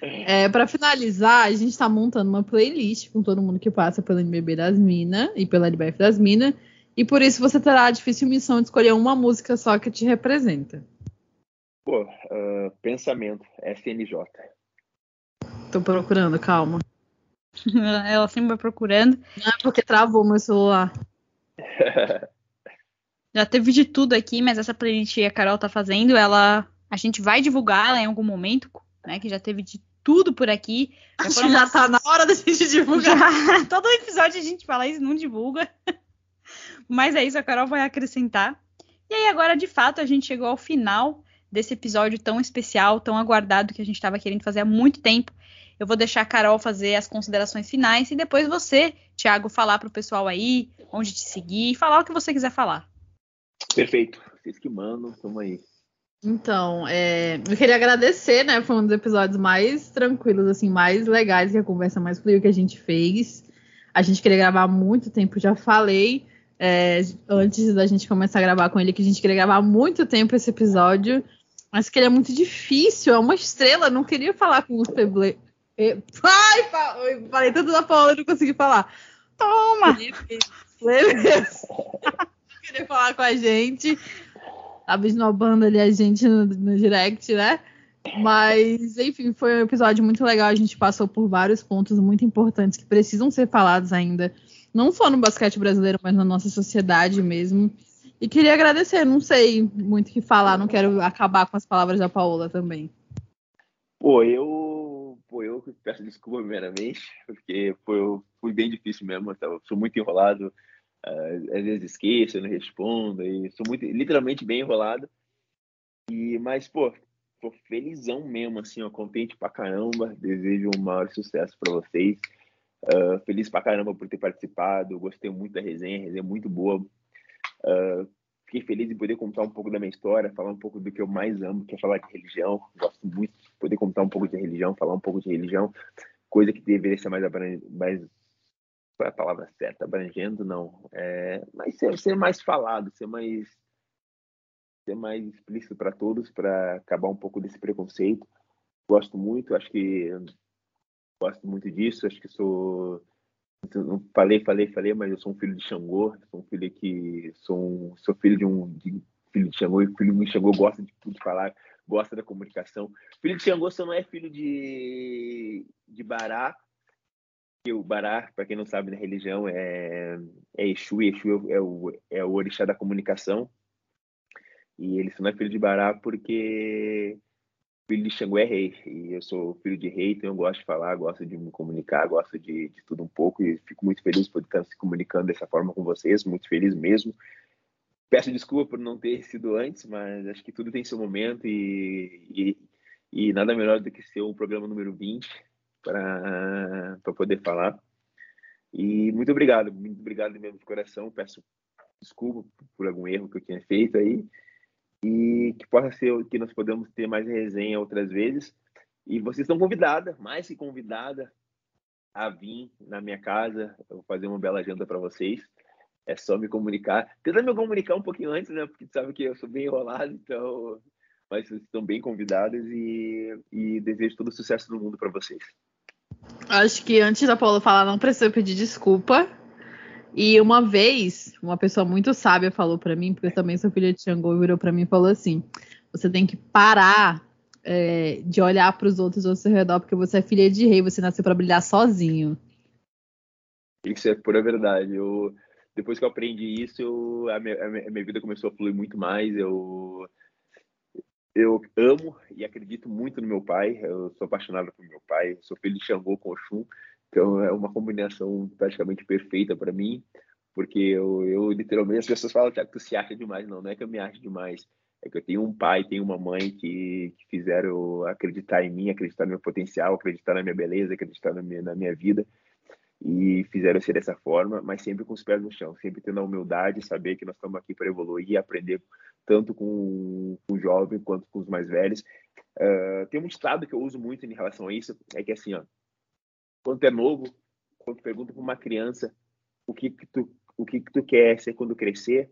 É, para finalizar, a gente tá montando uma playlist com todo mundo que passa pelo NBB das Minas e pela LBF das Minas. E por isso você terá a difícil missão de escolher uma música só que te representa. Pô, ah, pensamento, SNJ. Tô procurando, calma. Ela sempre vai procurando. Não é porque travou meu celular. Já teve de tudo aqui, mas essa playlist que a Carol tá fazendo, ela. A gente vai divulgar ela em algum momento, né? Que já teve de tudo por aqui. Já Acho foram já tá na hora da gente divulgar. Já, todo episódio a gente fala isso, não divulga. Mas é isso, a Carol vai acrescentar. E aí, agora, de fato, a gente chegou ao final desse episódio tão especial, tão aguardado, que a gente estava querendo fazer há muito tempo. Eu vou deixar a Carol fazer as considerações finais e depois você, Thiago, falar pro pessoal aí onde te seguir, falar o que você quiser falar. Perfeito. Vocês que mandam, tamo aí. Então, é, eu queria agradecer, né? Foi um dos episódios mais tranquilos, assim, mais legais, que a conversa mais fluiu que a gente fez. A gente queria gravar há muito tempo, já falei é, antes da gente começar a gravar com ele que a gente queria gravar há muito tempo esse episódio, mas que ele é muito difícil, é uma estrela, não queria falar com o Feble. É, Ai, eu falei tanto da Paula, eu não consegui falar. Toma! Beleza. Queria falar com a gente. Tava esnobando ali a gente no, no direct, né? Mas, enfim, foi um episódio muito legal. A gente passou por vários pontos muito importantes que precisam ser falados ainda não só no basquete brasileiro, mas na nossa sociedade mesmo. E queria agradecer, não sei muito o que falar, não quero acabar com as palavras da Paola também. Pô, eu, pô, eu peço desculpa primeiramente, porque foi, foi bem difícil mesmo, eu sou muito enrolado, uh, às vezes esqueço, não respondo, e sou muito, literalmente bem enrolado. E, mas, pô, tô felizão mesmo, assim, ó, contente pra caramba, desejo um maior sucesso para vocês. Uh, feliz pra caramba por ter participado, gostei muito da resenha, resenha muito boa. Uh, fiquei feliz de poder contar um pouco da minha história, falar um pouco do que eu mais amo, que é falar de religião. Gosto muito de poder contar um pouco de religião, falar um pouco de religião, coisa que deveria ser mais mais qual é a palavra certa, abrangendo não, é, mas ser, ser mais falado, ser mais ser mais explícito para todos, para acabar um pouco desse preconceito. Gosto muito, acho que gosto muito disso, acho que sou falei, falei, falei, mas eu sou um filho de Xangô, sou um filho que sou, um, sou filho de um de, filho de Xangô e filho de Xangô gosta de tudo falar, gosta da comunicação. Filho de Xangô só não é filho de de Bará, que o Bará, para quem não sabe na religião é é Exu, e Exu é o é o orixá da comunicação. E ele só não é filho de Bará porque filho de Xangô é rei. E eu sou filho de rei, então eu gosto de falar, gosto de me comunicar, gosto de, de tudo um pouco. E fico muito feliz por estar se comunicando dessa forma com vocês, muito feliz mesmo. Peço desculpa por não ter sido antes, mas acho que tudo tem seu momento e, e, e nada melhor do que ser o programa número 20 para poder falar. E muito obrigado, muito obrigado mesmo de coração. Peço desculpa por algum erro que eu tinha feito aí e que possa ser que nós podemos ter mais resenha outras vezes. E vocês estão convidada, mais que convidada, a vir na minha casa. Eu vou fazer uma bela janta para vocês. É só me comunicar. Tenta me comunicar um pouquinho antes, né? Porque sabe que eu sou bem enrolado, então. Mas vocês estão bem convidadas e, e desejo todo o sucesso do mundo para vocês. Acho que antes da Paula falar, não precisa pedir desculpa. E uma vez, uma pessoa muito sábia falou para mim, porque eu também sou filha de Xangô, virou para mim e falou assim: você tem que parar é, de olhar para os outros ao seu redor, porque você é filha de rei, você nasceu para brilhar sozinho. Isso é pura verdade. Eu, depois que eu aprendi isso, eu, a, minha, a, minha, vida começou a fluir muito mais. Eu, eu amo e acredito muito no meu pai. Eu sou apaixonado por meu pai. Sou filho de Xangô com Oxum. Então é uma combinação praticamente perfeita para mim, porque eu, eu, literalmente as pessoas falam que tu se acha demais, não, não é que eu me acho demais, é que eu tenho um pai, tenho uma mãe que, que fizeram acreditar em mim, acreditar no meu potencial, acreditar na minha beleza, acreditar na minha, na minha vida e fizeram ser dessa forma, mas sempre com os pés no chão, sempre tendo a humildade, saber que nós estamos aqui para evoluir e aprender tanto com, o jovem quanto com os mais velhos. Uh, tem um estado que eu uso muito em relação a isso, é que assim, ó, quando é novo, quando pergunta para uma criança o que, que tu o que, que tu quer ser quando crescer,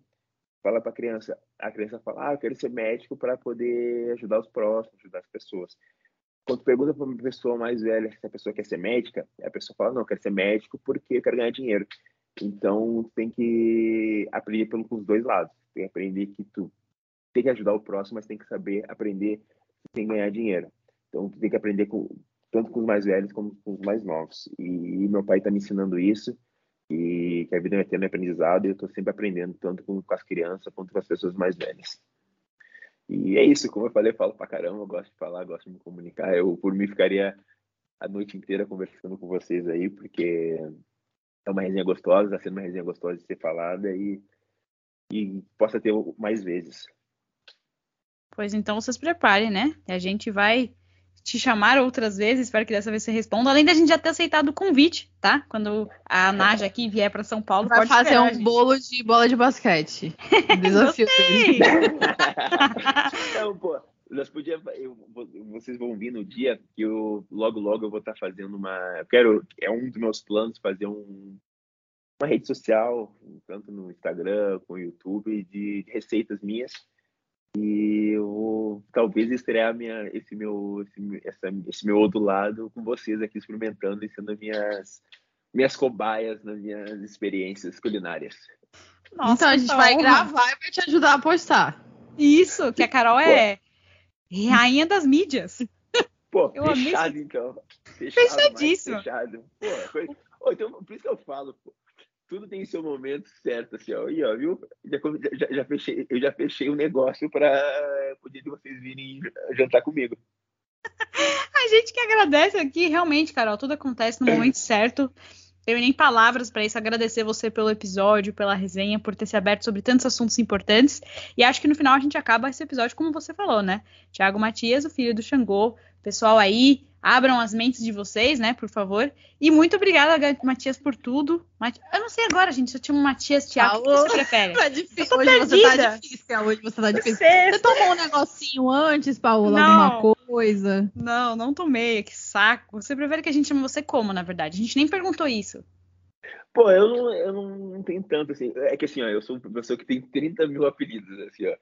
fala para a criança, a criança fala, ah, eu quero ser médico para poder ajudar os próximos, ajudar as pessoas. Quando pergunta para uma pessoa mais velha se a pessoa quer ser médica, a pessoa fala, não, eu quero ser médico porque eu quero ganhar dinheiro. Então, tem que aprender pelos dois lados. Tem que aprender que tu tem que ajudar o próximo, mas tem que saber aprender sem ganhar dinheiro. Então, tu tem que aprender com, tanto com os mais velhos como com os mais novos. E, meu pai está me ensinando isso, e que a vida é um eterno aprendizado, e eu estou sempre aprendendo, tanto com, com, as crianças quanto com as pessoas mais velhas. E é isso, como eu falei, eu falo pra caramba, gosto de falar, gosto de me comunicar. Eu, por mim, ficaria a noite inteira conversando com vocês aí, porque é uma resenha gostosa, está sendo uma resenha gostosa de ser falada e, e possa ter mais vezes. Pois então vocês preparem, né? A gente vai te chamar outras vezes, espero que dessa vez você responda. Além da gente já ter aceitado o convite, tá? Quando a Naja aqui vier para São Paulo, Vai pode fazer um bolo de bola de basquete. Desafio então, pô, nós podíamos, eu, vocês vão vir no dia que eu logo logo eu vou estar fazendo uma, eu quero, é um dos meus planos fazer um uma rede social, tanto no Instagram como no YouTube, de receitas minhas e eu vou talvez estrear minha, esse, meu, esse, essa, esse meu outro lado com vocês aqui experimentando e sendo minhas, minhas cobaias nas minhas experiências culinárias. Nossa, então a gente vai honra. gravar e vai te ajudar a postar. Isso, que a Carol é Pô. rainha das mídias. Pô, eu fechado amei. então. Fechado, Fechadíssimo. Fechado. Pô, foi... oh, então, por isso que eu falo, pô tudo tem seu momento certo, assim, ó. E, ó, viu? Já, já, já fechei, eu já fechei o um negócio para o dia de vocês virem jantar comigo. A gente que agradece aqui, realmente, Carol, tudo acontece no momento certo. Tenho nem palavras para isso. Agradecer você pelo episódio, pela resenha, por ter se aberto sobre tantos assuntos importantes. E acho que no final a gente acaba esse episódio como você falou, né? Tiago Matias, o filho do Xangô. Pessoal aí, abram as mentes de vocês, né, por favor. E muito obrigada, Matias, por tudo. Eu não sei agora, gente, se eu tinha um Matias, Tiago, o que você prefere? Tá difícil. Hoje perdida. você tá difícil, hoje você tá difícil. Você, você tomou um negocinho antes, Paola, não, alguma coisa? Não, não tomei, que saco. Você prefere que a gente chame você como, na verdade? A gente nem perguntou isso. Pô, eu não, eu não tenho tanto, assim. É que assim, ó, eu sou uma pessoa que tem 30 mil apelidos, assim, ó.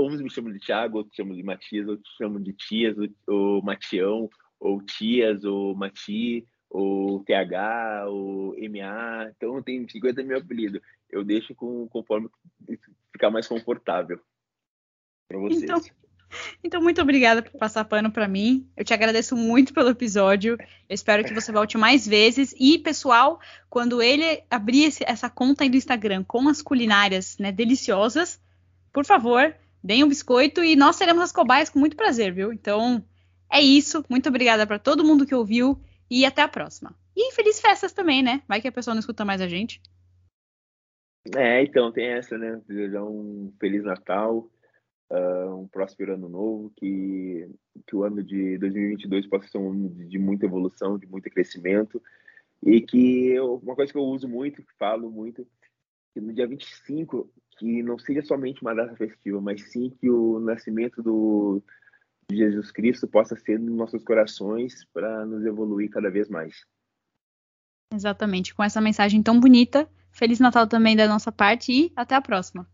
Uns me chamam de Thiago, outros chamam de Matias, outros chamam de Tias, ou Matião, ou Tias, ou Mati, ou TH, ou MA, então tem 50 mil apelidos. Eu deixo com, conforme ficar mais confortável para vocês. Então, então, muito obrigada por passar pano para mim. Eu te agradeço muito pelo episódio. Eu espero que você volte mais vezes. E, pessoal, quando ele abrir esse, essa conta aí do Instagram com as culinárias né, deliciosas, por favor, deem um biscoito e nós seremos as cobaias com muito prazer, viu? Então, é isso. Muito obrigada para todo mundo que ouviu e até a próxima. E feliz festas também, né? Vai que a pessoa não escuta mais a gente. É, então tem essa, né? Desejar um feliz Natal, uh, um próspero ano novo, que, que o ano de 2022 possa ser um ano de, de muita evolução, de muito crescimento e que eu, uma coisa que eu uso muito, que falo muito, que no dia 25 que não seja somente uma data festiva, mas sim que o nascimento do Jesus Cristo possa ser nos nossos corações para nos evoluir cada vez mais. Exatamente, com essa mensagem tão bonita. Feliz Natal também da nossa parte e até a próxima.